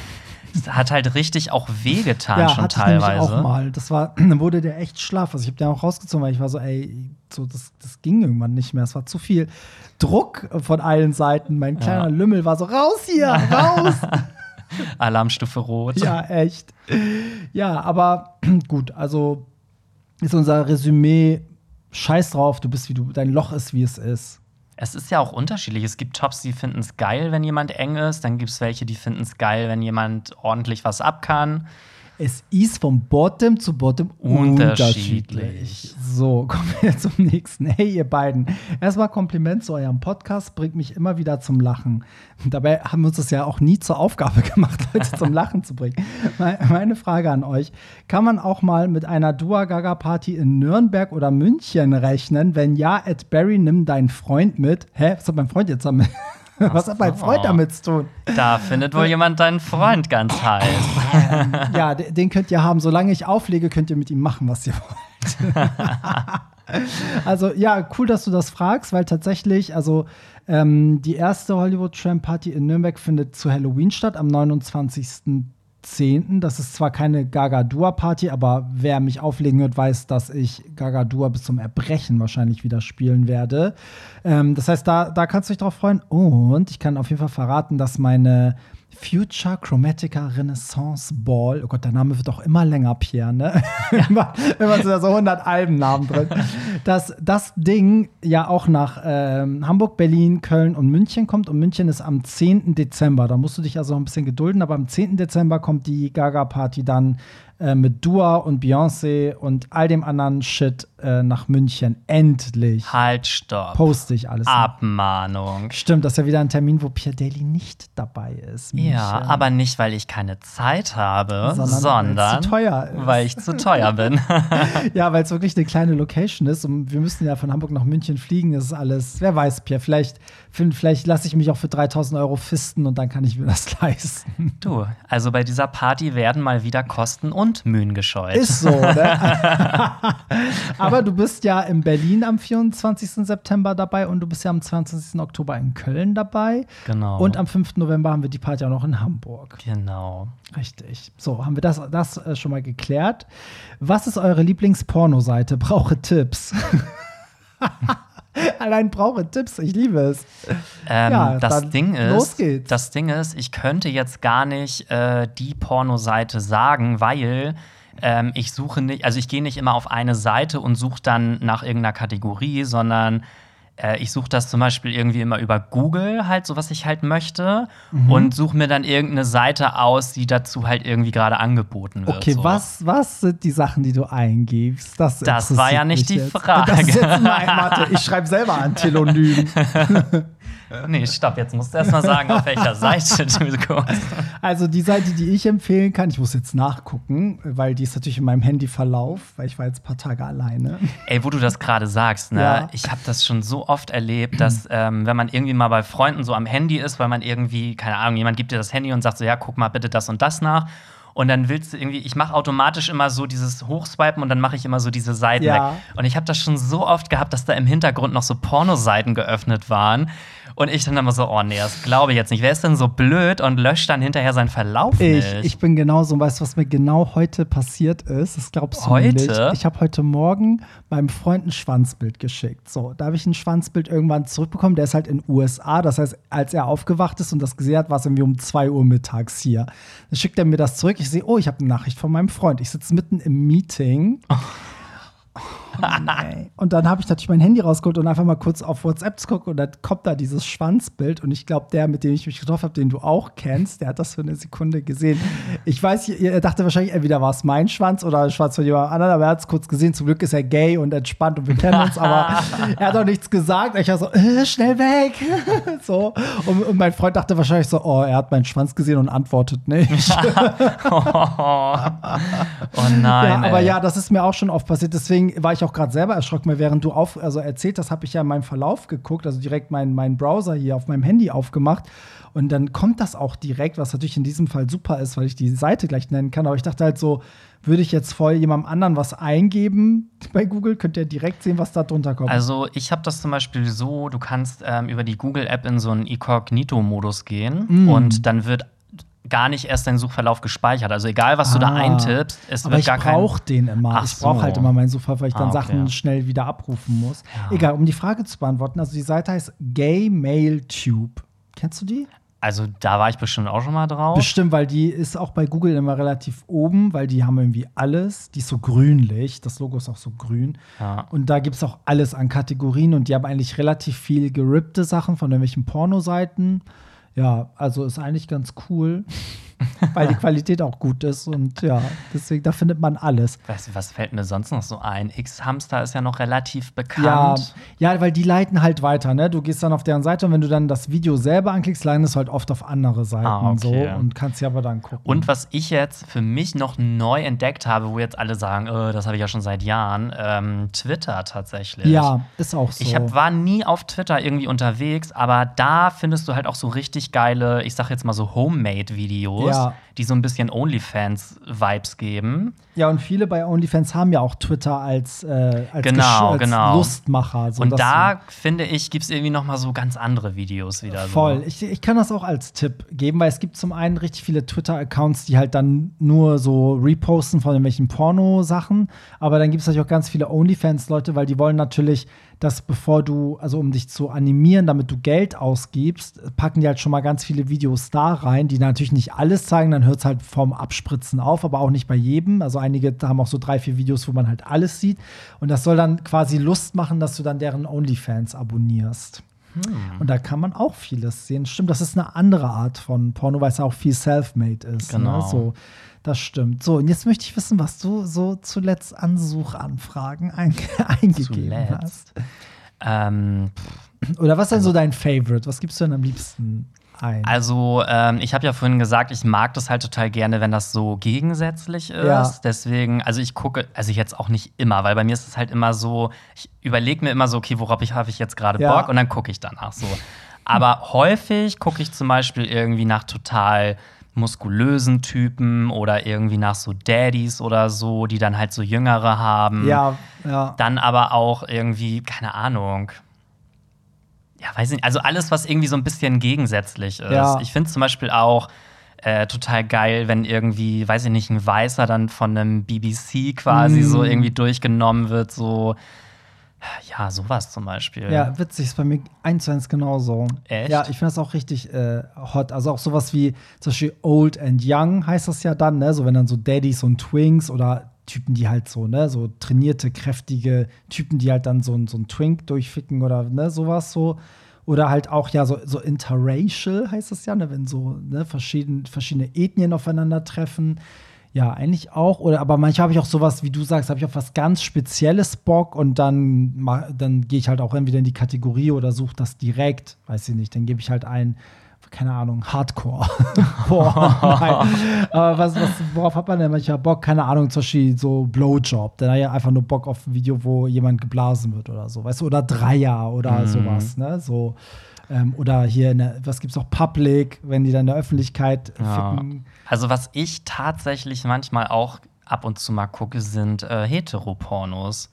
es hat halt richtig auch wehgetan ja, schon hatte teilweise. Ich auch mal. Das war, dann wurde der echt schlaff. Also ich habe den auch rausgezogen, weil ich war so, ey, so, das, das ging irgendwann nicht mehr. Es war zu viel Druck von allen Seiten. Mein kleiner ja. Lümmel war so, raus hier, raus! Alarmstufe rot. Ja, echt. Ja, aber gut, also ist unser Resümee, scheiß drauf, du bist wie du, dein Loch ist, wie es ist. Es ist ja auch unterschiedlich. Es gibt Tops, die finden es geil, wenn jemand eng ist. Dann gibt es welche, die finden es geil, wenn jemand ordentlich was ab kann es ist vom Bottom zu Bottom unterschiedlich. unterschiedlich. So, kommen wir zum nächsten. Hey, ihr beiden. Erstmal Kompliment zu eurem Podcast, bringt mich immer wieder zum Lachen. Dabei haben wir uns das ja auch nie zur Aufgabe gemacht, Leute zum Lachen zu bringen. Meine Frage an euch: Kann man auch mal mit einer Dua Gaga Party in Nürnberg oder München rechnen? Wenn ja, Ed Barry, nimm deinen Freund mit. Hä, was hat mein Freund jetzt damit? Was hat mein Freund damit zu tun? Da findet wohl jemand deinen Freund ganz heiß. ja, den könnt ihr haben. Solange ich auflege, könnt ihr mit ihm machen, was ihr wollt. also ja, cool, dass du das fragst, weil tatsächlich, also ähm, die erste Hollywood Tram Party in Nürnberg findet zu Halloween statt, am 29. 10. Das ist zwar keine Gaga-Dua-Party, aber wer mich auflegen wird, weiß, dass ich Gaga-Dua bis zum Erbrechen wahrscheinlich wieder spielen werde. Ähm, das heißt, da, da kannst du dich drauf freuen. Und ich kann auf jeden Fall verraten, dass meine Future Chromatica Renaissance Ball. Oh Gott, der Name wird auch immer länger, Pierre, ne? Ja. Wenn man so 100 Albennamen drin. Dass das Ding ja auch nach ähm, Hamburg, Berlin, Köln und München kommt. Und München ist am 10. Dezember. Da musst du dich also ein bisschen gedulden. Aber am 10. Dezember kommt die Gaga-Party dann äh, mit Dua und Beyoncé und all dem anderen Shit äh, nach München. Endlich. Halt, stopp. Poste ich alles. Abmahnung. Stimmt, das ist ja wieder ein Termin, wo Pierre Daly nicht dabei ist. München. Ja, aber nicht, weil ich keine Zeit habe, sondern, sondern zu teuer ist. weil ich zu teuer bin. ja, weil es wirklich eine kleine Location ist und wir müssen ja von Hamburg nach München fliegen. Das ist alles, wer weiß, Pierre, vielleicht, vielleicht lasse ich mich auch für 3000 Euro fisten und dann kann ich mir das leisten. Du, also bei dieser Party werden mal wieder Kosten und und Mühen gescheut. Ist so, ne? Aber du bist ja in Berlin am 24. September dabei und du bist ja am 20. Oktober in Köln dabei. Genau. Und am 5. November haben wir die Party auch noch in Hamburg. Genau. Richtig. So, haben wir das, das äh, schon mal geklärt. Was ist eure Lieblingspornoseite? Brauche Tipps. Allein brauche Tipps, ich liebe es. Ähm, ja, das Ding ist, los geht's. das Ding ist, ich könnte jetzt gar nicht äh, die Pornoseite sagen, weil ähm, ich suche nicht, also ich gehe nicht immer auf eine Seite und suche dann nach irgendeiner Kategorie, sondern äh, ich suche das zum Beispiel irgendwie immer über Google, halt, so was ich halt möchte. Und suche mir dann irgendeine Seite aus, die dazu halt irgendwie gerade angeboten wird. Okay, so. was, was sind die Sachen, die du eingibst? Das, Das war ja nicht die jetzt. Frage. Jetzt mein, warte, ich schreibe selber ein Telonym. Nee, stopp, jetzt musst du erst mal sagen, auf welcher Seite du guckst. Also die Seite, die ich empfehlen kann, ich muss jetzt nachgucken, weil die ist natürlich in meinem Handyverlauf, weil ich war jetzt ein paar Tage alleine. Ey, wo du das gerade sagst, ne? Ja. Ich habe das schon so oft erlebt, dass ähm, wenn man irgendwie mal bei Freunden so am Handy ist, weil man irgendwie, keine Ahnung, jemand gibt dir das Handy und sagt so, ja, guck mal bitte das und das nach. Und dann willst du irgendwie, ich mache automatisch immer so dieses Hochswipen und dann mache ich immer so diese Seiten Ja. weg. Und ich habe das schon so oft gehabt, dass da im Hintergrund noch so Pornoseiten geöffnet waren. Und ich dann immer so, oh nee, das glaube ich jetzt nicht. Wer ist denn so blöd und löscht dann hinterher seinen Verlauf Ich, nicht? ich bin genauso, weißt du, was mir genau heute passiert ist? Das glaubst du Heute? nicht. Ich habe heute Morgen meinem Freund ein Schwanzbild geschickt. So, da habe ich ein Schwanzbild irgendwann zurückbekommen. Der ist halt in den USA. Das heißt, als er aufgewacht ist und das gesehen hat, war es irgendwie um 2 Uhr mittags hier. Dann schickt er mir das zurück. Ich sehe, oh, ich habe eine Nachricht von meinem Freund. Ich sitze mitten im Meeting. Oh, nee. Und dann habe ich natürlich mein Handy rausgeholt und einfach mal kurz auf WhatsApp zu gucken und dann kommt da dieses Schwanzbild und ich glaube, der, mit dem ich mich getroffen habe, den du auch kennst, der hat das für eine Sekunde gesehen. Ich weiß, er dachte wahrscheinlich, entweder war es mein Schwanz oder ein Schwanz von jemand anderem, aber er hat es kurz gesehen. Zum Glück ist er gay und entspannt und wir kennen uns, aber er hat auch nichts gesagt. Ich war so, äh, schnell weg. so. Und, und mein Freund dachte wahrscheinlich so, oh, er hat meinen Schwanz gesehen und antwortet nicht. oh nein. Ja, aber ey. ja, das ist mir auch schon oft passiert. Deswegen war ich auch gerade selber erschrocken, weil während du auf, also erzählt hast, habe ich ja in meinem Verlauf geguckt, also direkt meinen meinen Browser hier auf meinem Handy aufgemacht. Und dann kommt das auch direkt, was natürlich in diesem Fall super ist, weil ich die Seite gleich nennen kann. Aber ich dachte halt so, würde ich jetzt voll jemandem anderen was eingeben bei Google, könnt ihr direkt sehen, was da drunter kommt. Also ich habe das zum Beispiel so, du kannst ähm, über die Google-App in so einen Inkognito-Modus gehen Mm. und dann wird gar nicht erst dein Suchverlauf gespeichert. Also egal, was du da Ah. eintippst, es aber wird ich gar kein... brauche den immer. Ach ich brauche so. halt immer meinen Suchverlauf, weil ich dann Ah, okay. Sachen schnell wieder abrufen muss. Egal, um die Frage zu beantworten, also die Seite heißt Gay Mail Tube. Kennst du die? Also da war ich bestimmt auch schon mal drauf. Bestimmt, weil die ist auch bei Google immer relativ oben, weil die haben irgendwie alles. Die ist so grünlich. Das Logo ist auch so grün. Ja. Und da gibt es auch alles an Kategorien und die haben eigentlich relativ viel gerippte Sachen von irgendwelchen Pornoseiten. Ja, also ist eigentlich ganz cool, weil die Qualität auch gut ist und ja, deswegen, da findet man alles. Weißt du, was fällt mir sonst noch so ein? X-Hamster ist ja noch relativ Ja, bekannt. ja, weil die leiten halt weiter, ne? Du gehst dann auf deren Seite und wenn du dann das Video selber anklickst, leitest du halt oft auf andere Seiten Ah, okay. so und kannst ja aber dann gucken. Und was ich jetzt für mich noch neu entdeckt habe, wo jetzt alle sagen, äh, das habe ich ja schon seit Jahren, ähm, Twitter tatsächlich. ja, ist auch so. Ich hab, war nie auf Twitter irgendwie unterwegs, aber da findest du halt auch so richtig geile, ich sag jetzt mal so Homemade-Videos, Ja. die so ein bisschen OnlyFans-Vibes geben. Ja, und viele bei OnlyFans haben ja auch Twitter als, äh, als, Genau, als genau. Lustmacher. So Und da, finde ich, gibt es irgendwie noch mal so ganz andere Videos wieder. Voll. So. Ich, ich kann das auch als Tipp geben, weil es gibt zum einen richtig viele Twitter-Accounts, die halt dann nur so reposten von irgendwelchen Porno-Sachen. Aber dann gibt es natürlich auch ganz viele OnlyFans-Leute, weil die wollen natürlich, dass bevor du, also um dich zu animieren, damit du Geld ausgibst, packen die halt schon mal ganz viele Videos da rein, die natürlich nicht alles zeigen, dann hört es halt vom Abspritzen auf, aber auch nicht bei jedem. Also einige haben auch so drei, vier Videos, wo man halt alles sieht. Und das soll dann quasi Lust machen, dass du dann deren OnlyFans abonnierst. Und da kann man auch vieles sehen. Stimmt, das ist eine andere Art von Porno, weil es auch viel self-made ist. Genau. Ne? So, das stimmt. So, und jetzt möchte ich wissen, was du so zuletzt an Suchanfragen ein eingegeben Zuletzt? hast. Ähm, Oder was ist denn so dein Favorite? Was gibst du denn am liebsten ein? Also, ähm, ich habe ja vorhin gesagt, ich mag das halt total gerne, wenn das so gegensätzlich ist. Ja. Deswegen, also ich gucke, also jetzt auch nicht immer, weil bei mir ist es halt immer so, ich überlege mir immer so, okay, worauf ich, habe ich jetzt gerade Ja. Bock und dann gucke ich danach so. Aber häufig gucke ich zum Beispiel irgendwie nach total muskulösen Typen oder irgendwie nach so Daddies oder so, die dann halt so Jüngere haben. ja, ja. Dann aber auch irgendwie, keine Ahnung. Ja, weiß nicht. Also alles, was irgendwie so ein bisschen gegensätzlich ist. Ja. Ich finde zum Beispiel auch äh, total geil, wenn irgendwie, weiß ich nicht, ein Weißer dann von einem BBC quasi Mm. so irgendwie durchgenommen wird, so. Ja, sowas zum Beispiel. Ja, witzig, ist bei mir eins zu eins genauso. Echt? Ja, ich finde das auch richtig äh, hot. Also auch sowas wie zum Beispiel Old and Young heißt das ja dann, ne? So wenn dann so Daddies und Twinks oder Typen, die halt so, ne, so trainierte, kräftige Typen, die halt dann so, so ein Twink durchficken oder ne, sowas so. Oder halt auch ja so, so interracial heißt das ja, ne, wenn so ne, verschieden, verschiedene Ethnien aufeinandertreffen. Ja, eigentlich auch. Oder aber manchmal habe ich auch sowas, wie du sagst, habe ich auch was ganz Spezielles Bock und dann, dann gehe ich halt auch entweder in die Kategorie oder suche das direkt, weiß ich nicht, dann gebe ich halt ein, keine Ahnung, Hardcore. Boah, nein. Aber was, was, worauf hat man denn manchmal Bock? Keine Ahnung, zum Beispiel so Blowjob. Dann hat ja einfach nur Bock auf ein Video, wo jemand geblasen wird oder so, weißt du, oder Dreier oder mhm. sowas, ne? So. Ähm, oder hier, in der, was gibt's auch, Public, wenn die dann in der Öffentlichkeit ja. ficken. Also, was ich tatsächlich manchmal auch ab und zu mal gucke, sind äh, Heteropornos.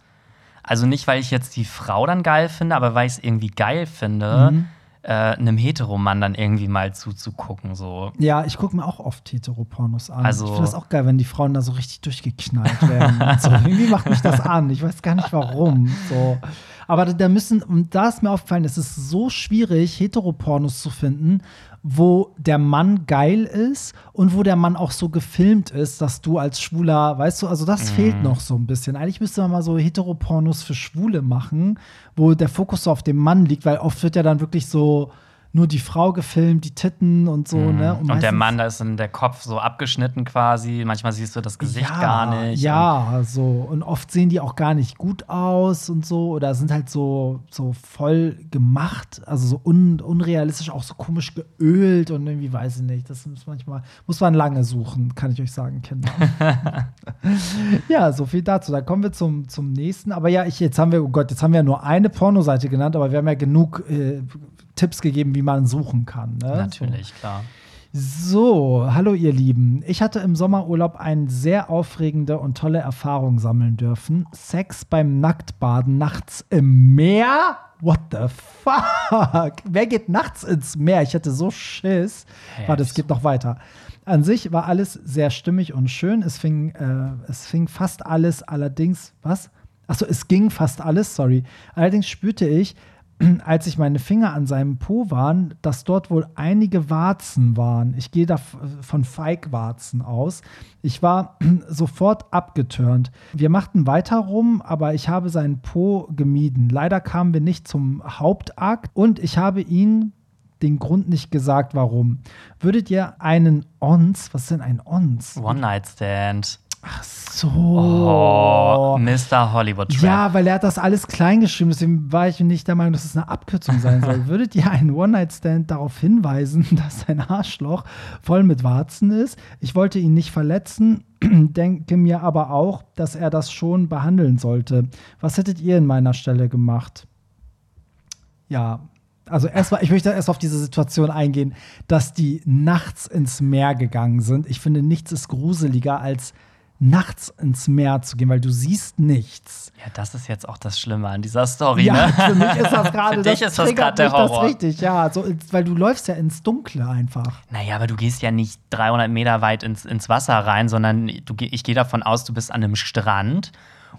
Also nicht, weil ich jetzt die Frau dann geil finde, aber weil ich es irgendwie geil finde. Mhm äh, einem Heteromann dann irgendwie mal zuzugucken. So. Ja, ich gucke mir auch oft Heteropornos an. Also, ich finde das auch geil, wenn die Frauen da so richtig durchgeknallt werden. so. Irgendwie macht mich das an. Ich weiß gar nicht warum. So. Aber da müssen, und da ist mir aufgefallen, es ist so schwierig, Heteropornos zu finden, wo der Mann geil ist und wo der Mann auch so gefilmt ist, dass du als Schwuler, weißt du, also das mhm. fehlt noch so ein bisschen. Eigentlich müsste man mal so Heteropornos für Schwule machen, wo der Fokus so auf dem Mann liegt, weil oft wird ja dann wirklich so nur die Frau gefilmt, die Titten und so, mhm. ne? Und, und der Mann, da ist dann der Kopf so abgeschnitten quasi. Manchmal siehst du das Gesicht ja, gar nicht. Ja, und so. Und oft sehen die auch gar nicht gut aus und so. Oder sind halt so, so voll gemacht, also so un, unrealistisch, auch so komisch geölt und irgendwie weiß ich nicht. Das muss manchmal, muss man lange suchen, kann ich euch sagen, Kinder. ja, so viel dazu. Dann kommen wir zum, zum nächsten. Aber ja, ich, jetzt haben wir, oh Gott, jetzt haben wir ja nur eine Pornoseite genannt, aber wir haben ja genug äh, Tipps gegeben, wie man suchen kann. Ne? Natürlich, so. klar. So, hallo ihr Lieben. Ich hatte im Sommerurlaub eine sehr aufregende und tolle Erfahrung sammeln dürfen. Sex beim Nacktbaden nachts im Meer? What the fuck? Wer geht nachts ins Meer? Ich hatte so Schiss. Hey, Warte, es geht noch weiter. An sich war alles sehr stimmig und schön. Es fing, äh, es fing fast alles, allerdings, was? Achso, es ging fast alles, sorry. Allerdings spürte ich, als ich meine Finger an seinem Po waren, dass dort wohl einige Warzen waren. Ich gehe da von Feigwarzen aus. Ich war sofort abgetürnt. Wir machten weiter rum, aber ich habe seinen Po gemieden. Leider kamen wir nicht zum Hauptakt und ich habe ihn den Grund nicht gesagt, warum. Würdet ihr einen Ons, was ist denn ein Ons? One-Night-Stand. Ach so. Oh, Mr. Hollywood Trap. Ja, weil er hat das alles klein geschrieben, deswegen war ich nicht der Meinung, dass es eine Abkürzung sein soll. Würdet ihr einen One-Night-Stand darauf hinweisen, dass sein Arschloch voll mit Warzen ist? Ich wollte ihn nicht verletzen, denke mir aber auch, dass er das schon behandeln sollte. Was hättet ihr in meiner Stelle gemacht? Ja, also erstmal, ich möchte erst auf diese Situation eingehen, dass die nachts ins Meer gegangen sind. Ich finde, nichts ist gruseliger als nachts ins Meer zu gehen, weil du siehst nichts. Ja, das ist jetzt auch das Schlimme an dieser Story. Ja, ne? für mich ist das gerade. für dich ist das gerade der Horror. Das richtig, ja, so, weil du läufst ja ins Dunkle einfach. Naja, aber du gehst ja nicht 300 Meter weit ins, ins Wasser rein, sondern du, ich gehe davon aus, du bist an einem Strand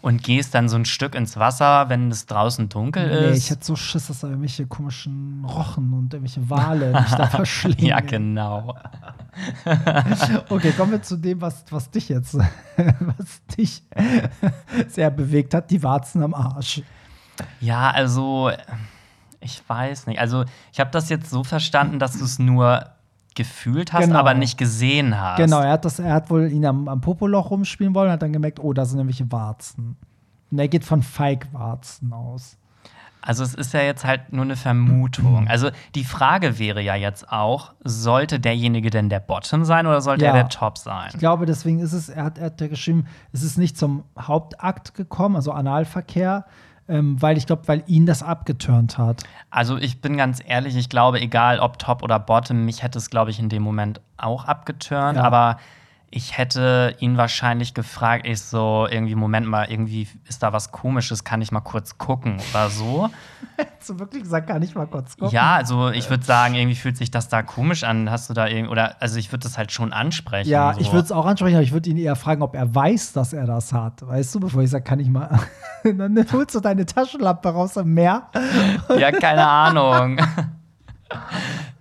und gehst dann so ein Stück ins Wasser, wenn es draußen dunkel nee, ist. Ich hätte so Schiss, dass da irgendwelche komischen Rochen und irgendwelche Wale mich da verschlingen. ja, genau. okay, kommen wir zu dem, was, was dich jetzt, was dich sehr bewegt hat, die Warzen am Arsch. Ja, also ich weiß nicht. Also ich habe das jetzt so verstanden, dass du es nur gefühlt hast, genau. aber nicht gesehen hast. Genau, er hat, das, er hat wohl ihn am, am Popoloch rumspielen wollen und hat dann gemerkt, oh, da sind irgendwelche Warzen. Und er geht von Feigwarzen aus. Also es ist ja jetzt halt nur eine Vermutung. Also die Frage wäre ja jetzt auch, sollte derjenige denn der Bottom sein oder sollte ja, er der Top sein? Ich glaube, deswegen ist es, er hat, er hat ja geschrieben, es ist nicht zum Hauptakt gekommen, also Analverkehr, ähm, weil ich glaube, weil ihn das abgeturnt hat. Also ich bin ganz ehrlich, ich glaube, egal ob Top oder Bottom, mich hätte es, glaube ich, in dem Moment auch abgeturnt, ja. aber ich hätte ihn wahrscheinlich gefragt, ich so, irgendwie, Moment mal, irgendwie ist da was komisches, kann ich mal kurz gucken oder so. Hättest du wirklich gesagt, kann ich mal kurz gucken? Ja, also ich würde sagen, irgendwie fühlt sich das da komisch an. Hast du da irgendwie, oder, also ich würde das halt schon ansprechen. Ja, so. ich würde es auch ansprechen, aber ich würde ihn eher fragen, ob er weiß, dass er das hat. Weißt du, bevor ich sage, kann ich mal. Dann holst du deine Taschenlampe raus im Meer. ja, keine Ahnung.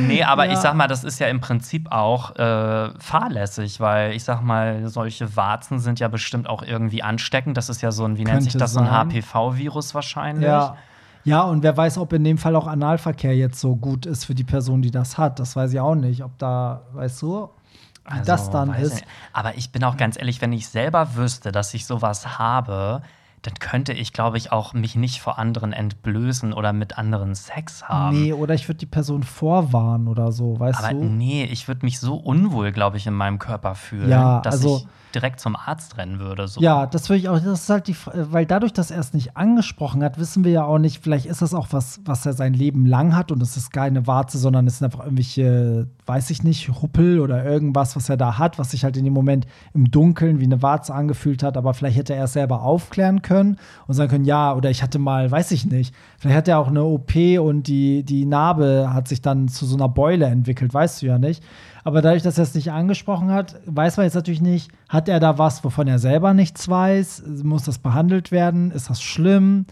Nee, aber Ja. ich sag mal, das ist ja im Prinzip auch äh, fahrlässig, weil ich sag mal, solche Warzen sind ja bestimmt auch irgendwie ansteckend. Das ist ja so ein, wie nennt sich Könnte das, so ein. HPV-Virus wahrscheinlich. Ja. Ja, und wer weiß, ob in dem Fall auch Analverkehr jetzt so gut ist für die Person, die das hat. Das weiß ich auch nicht. Ob da, weißt du, wie Also, das dann ist. nicht. Aber ich bin auch ganz ehrlich, wenn ich selber wüsste, dass ich sowas habe, dann könnte ich, glaube ich, auch mich nicht vor anderen entblößen oder mit anderen Sex haben. Nee, oder ich würde die Person vorwarnen oder so, weißt Aber du? nee, ich würde mich so unwohl, glaube ich, in meinem Körper fühlen, Ja, dass also- ich direkt zum Arzt rennen würde. So. Ja, das würde ich auch, das ist halt die, weil dadurch, dass er es nicht angesprochen hat, wissen wir ja auch nicht, vielleicht ist das auch was, was er sein Leben lang hat und es ist keine Warze, sondern es sind einfach irgendwelche, weiß ich nicht, Huppel oder irgendwas, was er da hat, was sich halt in dem Moment im Dunkeln wie eine Warze angefühlt hat, aber vielleicht hätte er es selber aufklären können und sagen können, ja, oder ich hatte mal, weiß ich nicht, vielleicht hat er auch eine OP und die, die Narbe hat sich dann zu so einer Beule entwickelt, weißt du ja nicht. Aber dadurch, dass er es nicht angesprochen hat, weiß man jetzt natürlich nicht, hat er da was, wovon er selber nichts weiß? Muss das behandelt werden? Ist das schlimm?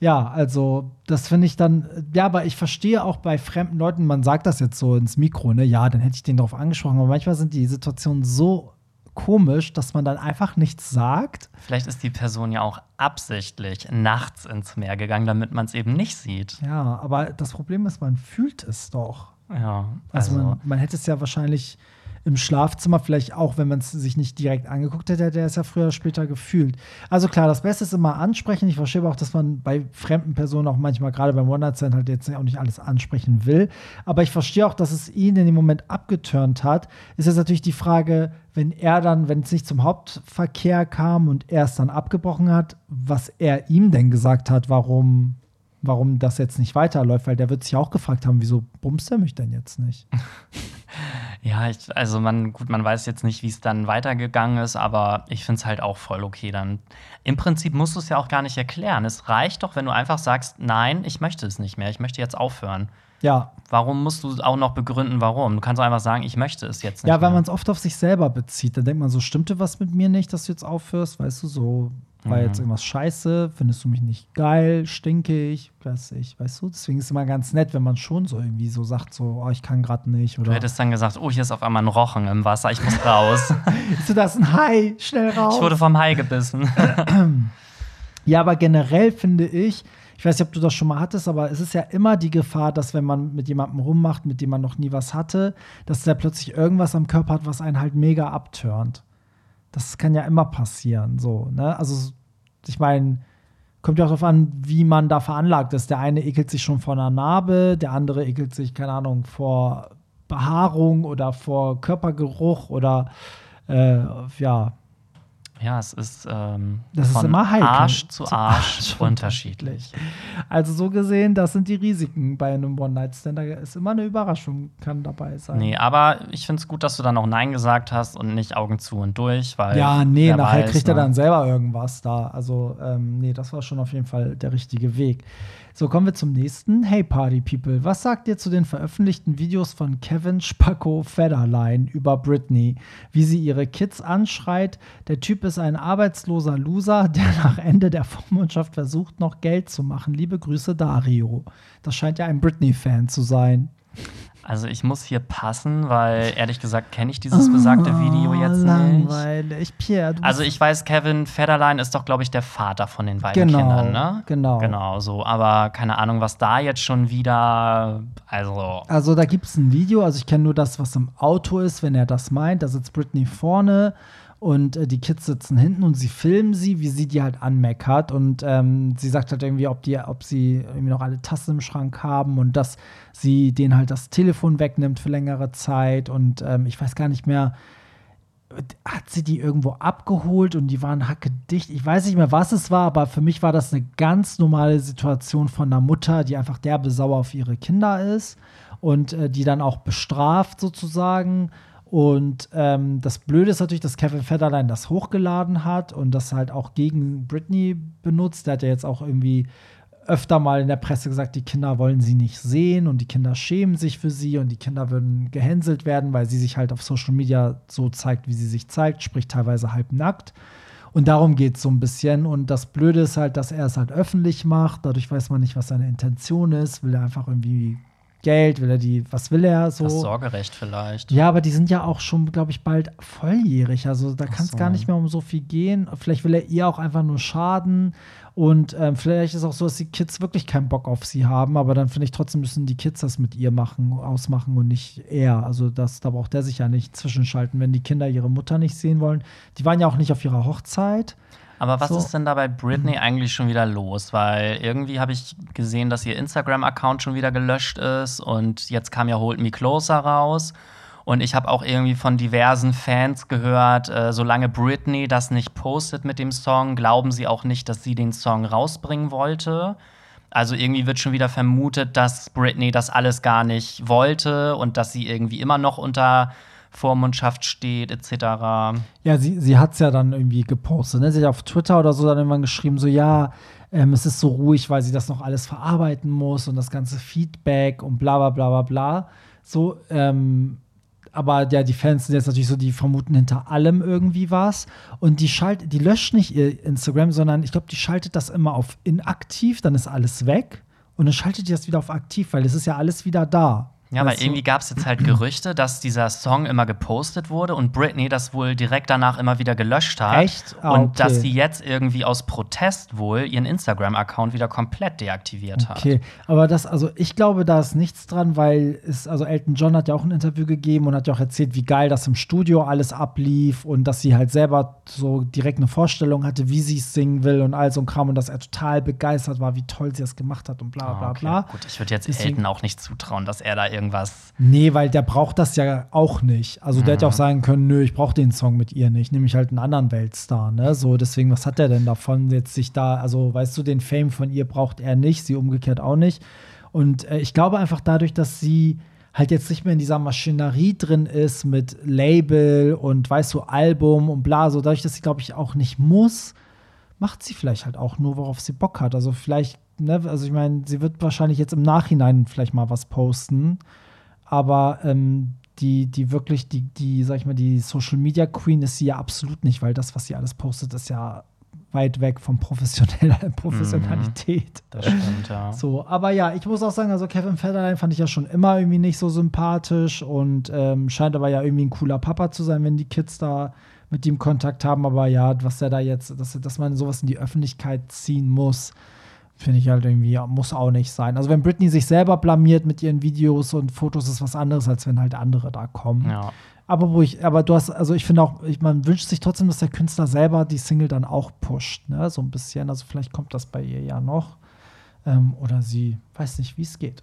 Ja, also das finde ich dann, ja, aber ich verstehe auch bei fremden Leuten, man sagt das jetzt so ins Mikro, ne, ja, dann hätte ich den darauf angesprochen, aber manchmal sind die Situationen so komisch, dass man dann einfach nichts sagt. Vielleicht ist die Person ja auch absichtlich nachts ins Meer gegangen, damit man es eben nicht sieht. Ja, aber das Problem ist, man fühlt es doch. Ja, Also, also, man, man hätte es ja wahrscheinlich im Schlafzimmer, vielleicht auch, wenn man es sich nicht direkt angeguckt hätte, hätte er es ja früher oder später gefühlt. Also klar, das Beste ist immer ansprechen. Ich verstehe aber auch, dass man bei fremden Personen auch manchmal, gerade beim One-Night-Stand, halt jetzt auch nicht alles ansprechen will. Aber ich verstehe auch, dass es ihn in dem Moment abgeturnt hat. Ist jetzt natürlich die Frage, wenn er dann, wenn es nicht zum Hauptverkehr kam und er es dann abgebrochen hat, was er ihm denn gesagt hat, warum, warum das jetzt nicht weiterläuft, weil der wird sich auch gefragt haben, wieso bumst er mich denn jetzt nicht? ja, ich, also man, gut, man weiß jetzt nicht, wie es dann weitergegangen ist, aber ich finde es halt auch voll okay. Dann im Prinzip musst du es ja auch gar nicht erklären. Es reicht doch, wenn du einfach sagst, nein, ich möchte es nicht mehr, ich möchte jetzt aufhören. Ja, Warum musst du auch noch begründen, warum? Du kannst doch einfach sagen, ich möchte es jetzt nicht. ja, weil man es oft auf sich selber bezieht. Dann denkt man so, stimmte was mit mir nicht, dass du jetzt aufhörst? Weißt du, so, war Mhm. jetzt irgendwas scheiße? Findest du mich nicht geil? Stinke ich? Weiß ich, weißt du? Deswegen ist es immer ganz nett, wenn man schon so irgendwie so sagt, so, oh, ich kann gerade nicht. Du Oder hättest dann gesagt, oh, hier ist auf einmal ein Rochen im Wasser, ich muss raus. ist das ein Hai? Schnell raus. ich wurde vom Hai gebissen. Ja, aber generell finde ich, ich weiß nicht, ob du das schon mal hattest, aber es ist ja immer die Gefahr, dass wenn man mit jemandem rummacht, mit dem man noch nie was hatte, dass der plötzlich irgendwas am Körper hat, was einen halt mega abturnt. Das kann ja immer passieren, so, ne? Also, ich meine, kommt ja auch darauf an, wie man da veranlagt ist. Der eine ekelt sich schon vor einer Narbe, der andere ekelt sich, keine Ahnung, vor Behaarung oder vor Körpergeruch oder äh, ja, ja, es ist, ähm, Das ist von immer heikel. Arsch zu Arsch, Arsch unterschiedlich. Also so gesehen, das sind die Risiken bei einem One-Night-Stand. Da ist immer eine Überraschung, kann dabei sein. Nee, aber ich finde es gut, dass du dann auch Nein gesagt hast und nicht Augen zu und durch, weil. ja, nee, nachher weiß, kriegt er ne? dann selber irgendwas da. Also, ähm, nee, das war schon auf jeden Fall der richtige Weg. So, kommen wir zum nächsten. Hey Party People, was sagt ihr zu den veröffentlichten Videos von Kevin Spacco Federline über Britney? Wie sie ihre Kids anschreit. Der Typ ist ein arbeitsloser Loser, der nach Ende der Vormundschaft versucht, noch Geld zu machen. Liebe Grüße, Dario. Das scheint ja ein Britney-Fan zu sein. Also, ich muss hier passen, weil ehrlich gesagt kenne ich dieses besagte Video jetzt nicht. Oh, Langweilig. Pierre, du Also ich weiß, Kevin Federline ist doch, glaube ich, der Vater von den beiden Genau, Kindern, ne? genau. Genau, so. Aber keine Ahnung, was da jetzt schon wieder. Also. Also da gibt es ein Video, also ich kenne nur das, was im Auto ist, wenn er das meint. Da sitzt Britney vorne und äh, die Kids sitzen hinten und sie filmen sie, wie sie die halt anmeckert. Und ähm, sie sagt halt irgendwie, ob, die, ob sie irgendwie noch alle Tassen im Schrank haben und dass sie denen halt das Telefon wegnimmt für längere Zeit. Und ähm, ich weiß gar nicht mehr, hat sie die irgendwo abgeholt und die waren hackedicht. Ich weiß nicht mehr, was es war, aber für mich war das eine ganz normale Situation von einer Mutter, die einfach derbe sauer auf ihre Kinder ist und äh, die dann auch bestraft sozusagen. Und ähm, das Blöde ist natürlich, dass Kevin Federline das hochgeladen hat und das halt auch gegen Britney benutzt. Der hat ja jetzt auch irgendwie öfter mal in der Presse gesagt, die Kinder wollen sie nicht sehen und die Kinder schämen sich für sie und die Kinder würden gehänselt werden, weil sie sich halt auf Social Media so zeigt, wie sie sich zeigt, sprich teilweise halbnackt. Und darum geht es so ein bisschen. Und das Blöde ist halt, dass er es halt öffentlich macht. Dadurch weiß man nicht, was seine Intention ist. Will er einfach irgendwie Geld? Will er die, was will er so? Das Sorgerecht vielleicht. Ja, aber die sind ja auch schon, glaube ich, bald volljährig. Also da kann es so. gar nicht mehr um so viel gehen. Vielleicht will er ihr auch einfach nur schaden. Und ähm, vielleicht ist es auch so, dass die Kids wirklich keinen Bock auf sie haben, aber dann finde ich trotzdem müssen die Kids das mit ihr machen, ausmachen und nicht er. Also das, da braucht der sich ja nicht zwischenschalten, wenn die Kinder ihre Mutter nicht sehen wollen. Die waren ja auch nicht auf ihrer Hochzeit. Aber was So. ist denn da bei Britney eigentlich schon wieder los? Weil irgendwie habe ich gesehen, dass ihr Instagram-Account schon wieder gelöscht ist und jetzt kam ja Hold Me Closer raus. Und ich habe auch irgendwie von diversen Fans gehört, äh, solange Britney das nicht postet mit dem Song, glauben sie auch nicht, dass sie den Song rausbringen wollte. Also irgendwie wird schon wieder vermutet, dass Britney das alles gar nicht wollte und dass sie irgendwie immer noch unter Vormundschaft steht, etc. Ja, sie, sie hat es ja dann irgendwie gepostet. Ne? Sie hat auf Twitter oder so dann irgendwann geschrieben, so ja, ähm, es ist so ruhig, weil sie das noch alles verarbeiten muss und das ganze Feedback und bla bla bla bla bla. So, ähm, aber ja, die Fans sind jetzt natürlich so, die vermuten hinter allem irgendwie was. Und die schalt, die löscht nicht ihr Instagram, sondern ich glaube, die schaltet das immer auf inaktiv, dann ist alles weg. Und dann schaltet die das wieder auf aktiv, weil es ist ja alles wieder da. Ja, du? irgendwie gab es jetzt halt Gerüchte, dass dieser Song immer gepostet wurde und Britney das wohl direkt danach immer wieder gelöscht hat. Echt? Ah, und okay. dass sie jetzt irgendwie aus Protest wohl ihren Instagram-Account wieder komplett deaktiviert hat. Okay, aber das, also ich glaube, da ist nichts dran, weil es, also Elton John hat ja auch ein Interview gegeben und hat ja auch erzählt, wie geil das im Studio alles ablief und dass sie halt selber so direkt eine Vorstellung hatte, wie sie es singen will und all so ein Kram und dass er total begeistert war, wie toll sie das gemacht hat und bla bla okay. bla. Gut, ich würde jetzt Deswegen- Elton auch nicht zutrauen, dass er da irgendwas. Nee, weil der braucht das ja auch nicht. Also der hätte Mhm. auch sagen können, nö, ich brauche den Song mit ihr nicht, nehme ich halt einen anderen Weltstar, ne? So, deswegen, was hat er denn davon, jetzt sich da, also weißt du, den Fame von ihr braucht er nicht, sie umgekehrt auch nicht. Und äh, ich glaube einfach dadurch, dass sie halt jetzt nicht mehr in dieser Maschinerie drin ist mit Label und weißt du, Album und bla, so dadurch, dass sie, glaube ich, auch nicht muss, macht sie vielleicht halt auch nur, worauf sie Bock hat. Also vielleicht, ne, also ich meine, sie wird wahrscheinlich jetzt im Nachhinein vielleicht mal was posten, aber ähm, die, die wirklich, die, die, sag ich mal, die Social Media Queen ist sie ja absolut nicht, weil das, was sie alles postet, ist ja weit weg von professioneller Professionalität. Das stimmt, ja. So, aber ja, ich muss auch sagen, also Kevin Federline fand ich ja schon immer irgendwie nicht so sympathisch und ähm, scheint aber ja irgendwie ein cooler Papa zu sein, wenn die Kids da mit ihm Kontakt haben. Aber ja, was er da jetzt, dass, dass man sowas in die Öffentlichkeit ziehen muss, finde ich halt irgendwie, muss auch nicht sein. Also wenn Britney sich selber blamiert mit ihren Videos und Fotos, ist was anderes, als wenn halt andere da kommen. ja. Aber wo ich, aber du hast, also ich finde auch, ich, man wünscht sich trotzdem, dass der Künstler selber die Single dann auch pusht, ne? So ein bisschen. Also vielleicht kommt das bei ihr ja noch. Ähm, oder sie weiß nicht, wie es geht.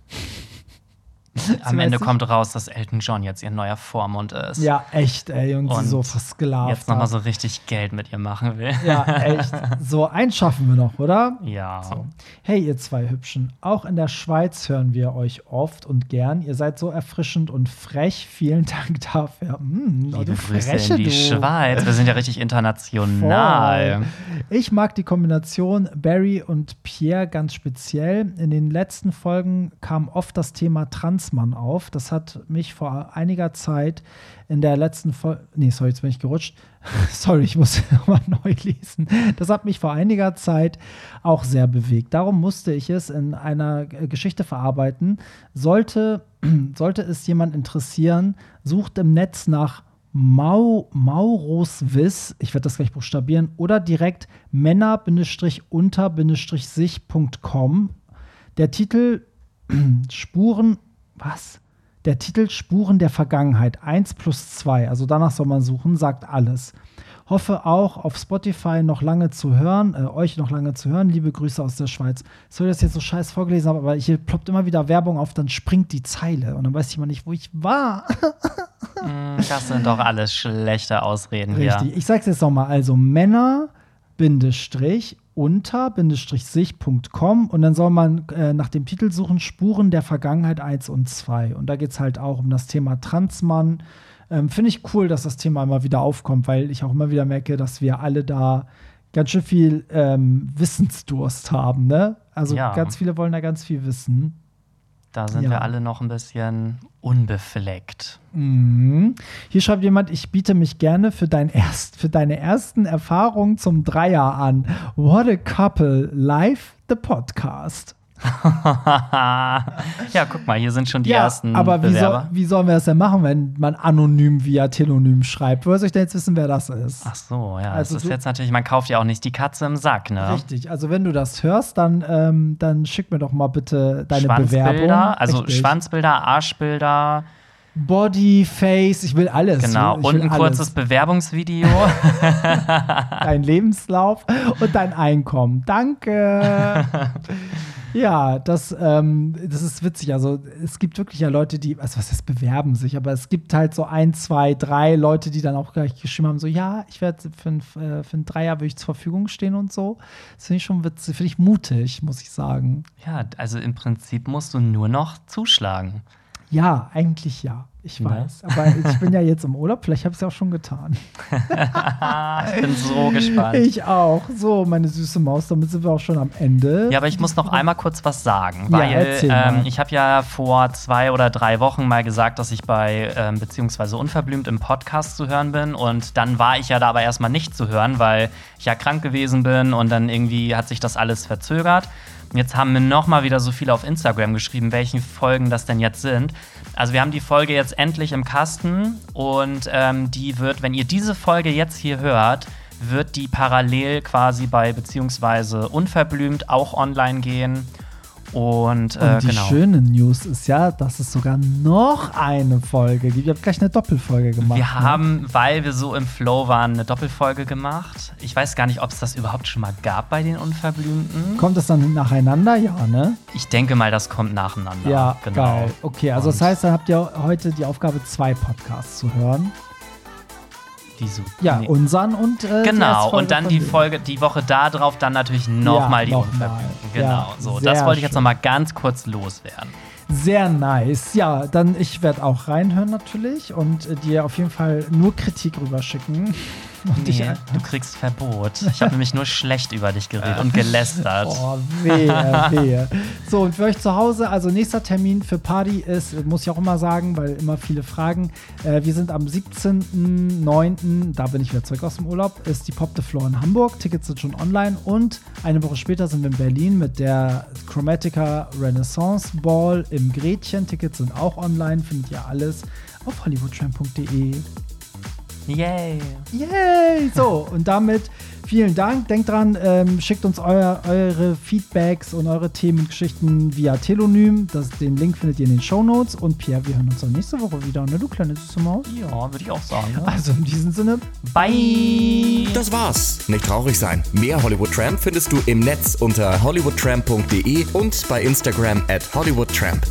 Am Ende kommt raus, dass Elton John jetzt ihr neuer Vormund ist. Ja, echt, ey. Und, sie Und so versklavt. Jetzt nochmal so richtig Geld mit ihr machen will. Ja, echt. So, eins schaffen wir noch, oder? Ja. So. Hey, ihr zwei Hübschen. Auch in der Schweiz hören wir euch oft und gern. Ihr seid so erfrischend und frech. Vielen Dank dafür. Hm, Liebe du Grüße Freche, in die du. Schweiz. Wir sind ja richtig international. Voll. Ich mag die Kombination Barry und Pierre ganz speziell. In den letzten Folgen kam oft das Thema Transmann auf. Das hat mich vor einiger Zeit in der letzten Folge. Nee, sorry, jetzt bin ich gerutscht. sorry, ich muss nochmal neu lesen. Das hat mich vor einiger Zeit auch sehr bewegt. Darum musste ich es in einer äh, Geschichte verarbeiten. Sollte, sollte es jemand interessieren, sucht im Netz nach Mau, Mauroswiss, ich werde das gleich buchstabieren, oder direkt männer-unter-sich.com. Der Titel Spuren, was? Der Titel Spuren der Vergangenheit 1 plus 2, also danach soll man suchen, sagt alles. Hoffe auch auf Spotify noch lange zu hören, äh, euch noch lange zu hören. Liebe Grüße aus der Schweiz. Sorry, dass ich jetzt so scheiß vorgelesen habe, aber hier ploppt immer wieder Werbung auf, dann springt die Zeile und dann weiß ich mal nicht, wo ich war. Hm, Das sind doch alles schlechte Ausreden Richtig. hier. Ich sag's jetzt nochmal. Also Männer Bindestrich unter Bindestrich sich.com und dann soll man äh, nach dem Titel suchen Spuren der Vergangenheit 1 und 2. Und da geht's halt auch um das Thema Transmann. Ähm, Finde ich cool, dass das Thema immer wieder aufkommt, weil ich auch immer wieder merke, dass wir alle da ganz schön viel ähm, Wissensdurst haben. Ne? Also Ja. ganz viele wollen da ganz viel wissen. Da sind Ja. wir alle noch ein bisschen unbefleckt. Mhm. Hier schreibt jemand, ich biete mich gerne für, dein erst, für deine ersten Erfahrungen zum Dreier an. What a couple, live the podcast. ja, guck mal, hier sind schon die ja, ersten aber wie, Bewerber. wie sollen wir das denn machen, wenn man anonym via Telonym schreibt? Woher soll ich denn jetzt wissen, wer das ist? Ach so, ja. Also das ist jetzt natürlich, man kauft ja auch nicht die Katze im Sack, ne? Richtig, also wenn du das hörst, dann, ähm, dann schick mir doch mal bitte deine Schwanzbilder, Bewerbung. also Richtig. Schwanzbilder, Arschbilder, Body, Face, ich will alles. genau. ich Und will ein alles. kurzes Bewerbungsvideo. dein Lebenslauf und dein Einkommen. Danke. ja, das, ähm, das ist witzig. Also es gibt wirklich ja Leute, die, also was heißt bewerben sich, aber es gibt halt so ein, zwei, drei Leute, die dann auch gleich geschrieben haben, so ja, ich werde für, ein- äh, für ein Dreier würde ich zur Verfügung stehen und so. Das finde ich schon witzig, finde ich mutig, muss ich sagen. ja, also im Prinzip musst du nur noch zuschlagen. Ja, eigentlich ja. Ich Ja. weiß. Aber ich bin ja jetzt im Urlaub, vielleicht habe ich es ja auch schon getan. Ich bin so gespannt. Ich auch. So, meine süße Maus, damit sind wir auch schon am Ende. Ja, aber ich muss noch einmal kurz was sagen, Ja, weil erzähl ähm, ich habe ja vor zwei oder drei Wochen mal gesagt, dass ich bei ähm, beziehungsweise unverblümt im Podcast zu hören bin und dann war ich ja da aber erstmal nicht zu hören, weil ich ja krank gewesen bin und dann irgendwie hat sich das alles verzögert. Jetzt haben mir noch mal wieder so viele auf Instagram geschrieben, welche Folgen das denn jetzt sind. Also wir haben die Folge jetzt endlich im Kasten und ähm, die wird, wenn ihr diese Folge jetzt hier hört, wird die parallel quasi bei beziehungsweise unverblümt auch online gehen. Und, äh, Und die genau. schöne News ist ja, dass es sogar noch eine Folge gibt. Ihr habt gleich eine Doppelfolge gemacht. Wir ne? haben, weil wir so im Flow waren, eine Doppelfolge gemacht. Ich weiß gar nicht, ob es das überhaupt schon mal gab bei den Unverblümten. Kommt es dann nacheinander? Ja, ne? Ich denke mal, das kommt nacheinander. Ja, genau. geil. Okay, also das Und heißt, dann habt ihr heute die Aufgabe, zwei Podcasts zu hören. Wieso? Ja, Nee. unseren und äh, die Genau, und dann die. Folge, die Woche da drauf, dann natürlich nochmal Ja, die noch Unverblümten. mal. Genau, Ja, so. Das wollte ich jetzt nochmal ganz kurz loswerden. Sehr nice. Ja, dann ich werde auch reinhören natürlich und äh, dir auf jeden Fall nur Kritik rüberschicken. Und dich Nee, du kriegst Verbot. Ich habe nämlich nur schlecht über dich geredet und gelästert. Oh, wehe, wehe. So, und für euch zu Hause, also nächster Termin für Party ist, muss ich auch immer sagen, weil immer viele fragen, äh, wir sind am 17.09., da bin ich wieder zurück aus dem Urlaub, ist die Pop the Floor in Hamburg. Tickets sind schon online und eine Woche später sind wir in Berlin mit der Chromatica Renaissance Ball im Gretchen. Tickets sind auch online, findet ihr alles auf hollywoodtramp.de. Yay. Yay! So, und damit vielen Dank. Denkt dran, ähm, schickt uns euer, eure Feedbacks und eure Themengeschichten via Telonym. Das, den Link findet ihr in den Shownotes. Und Pierre, wir hören uns dann nächste Woche wieder. Ne, du kleine süße Maus? Ja, würde ich auch sagen. Ne? Also in diesem Sinne, Bye. Das war's. Nicht traurig sein. Mehr Hollywood Tramp findest du im Netz unter hollywoodtramp.de und bei Instagram at hollywoodtramp.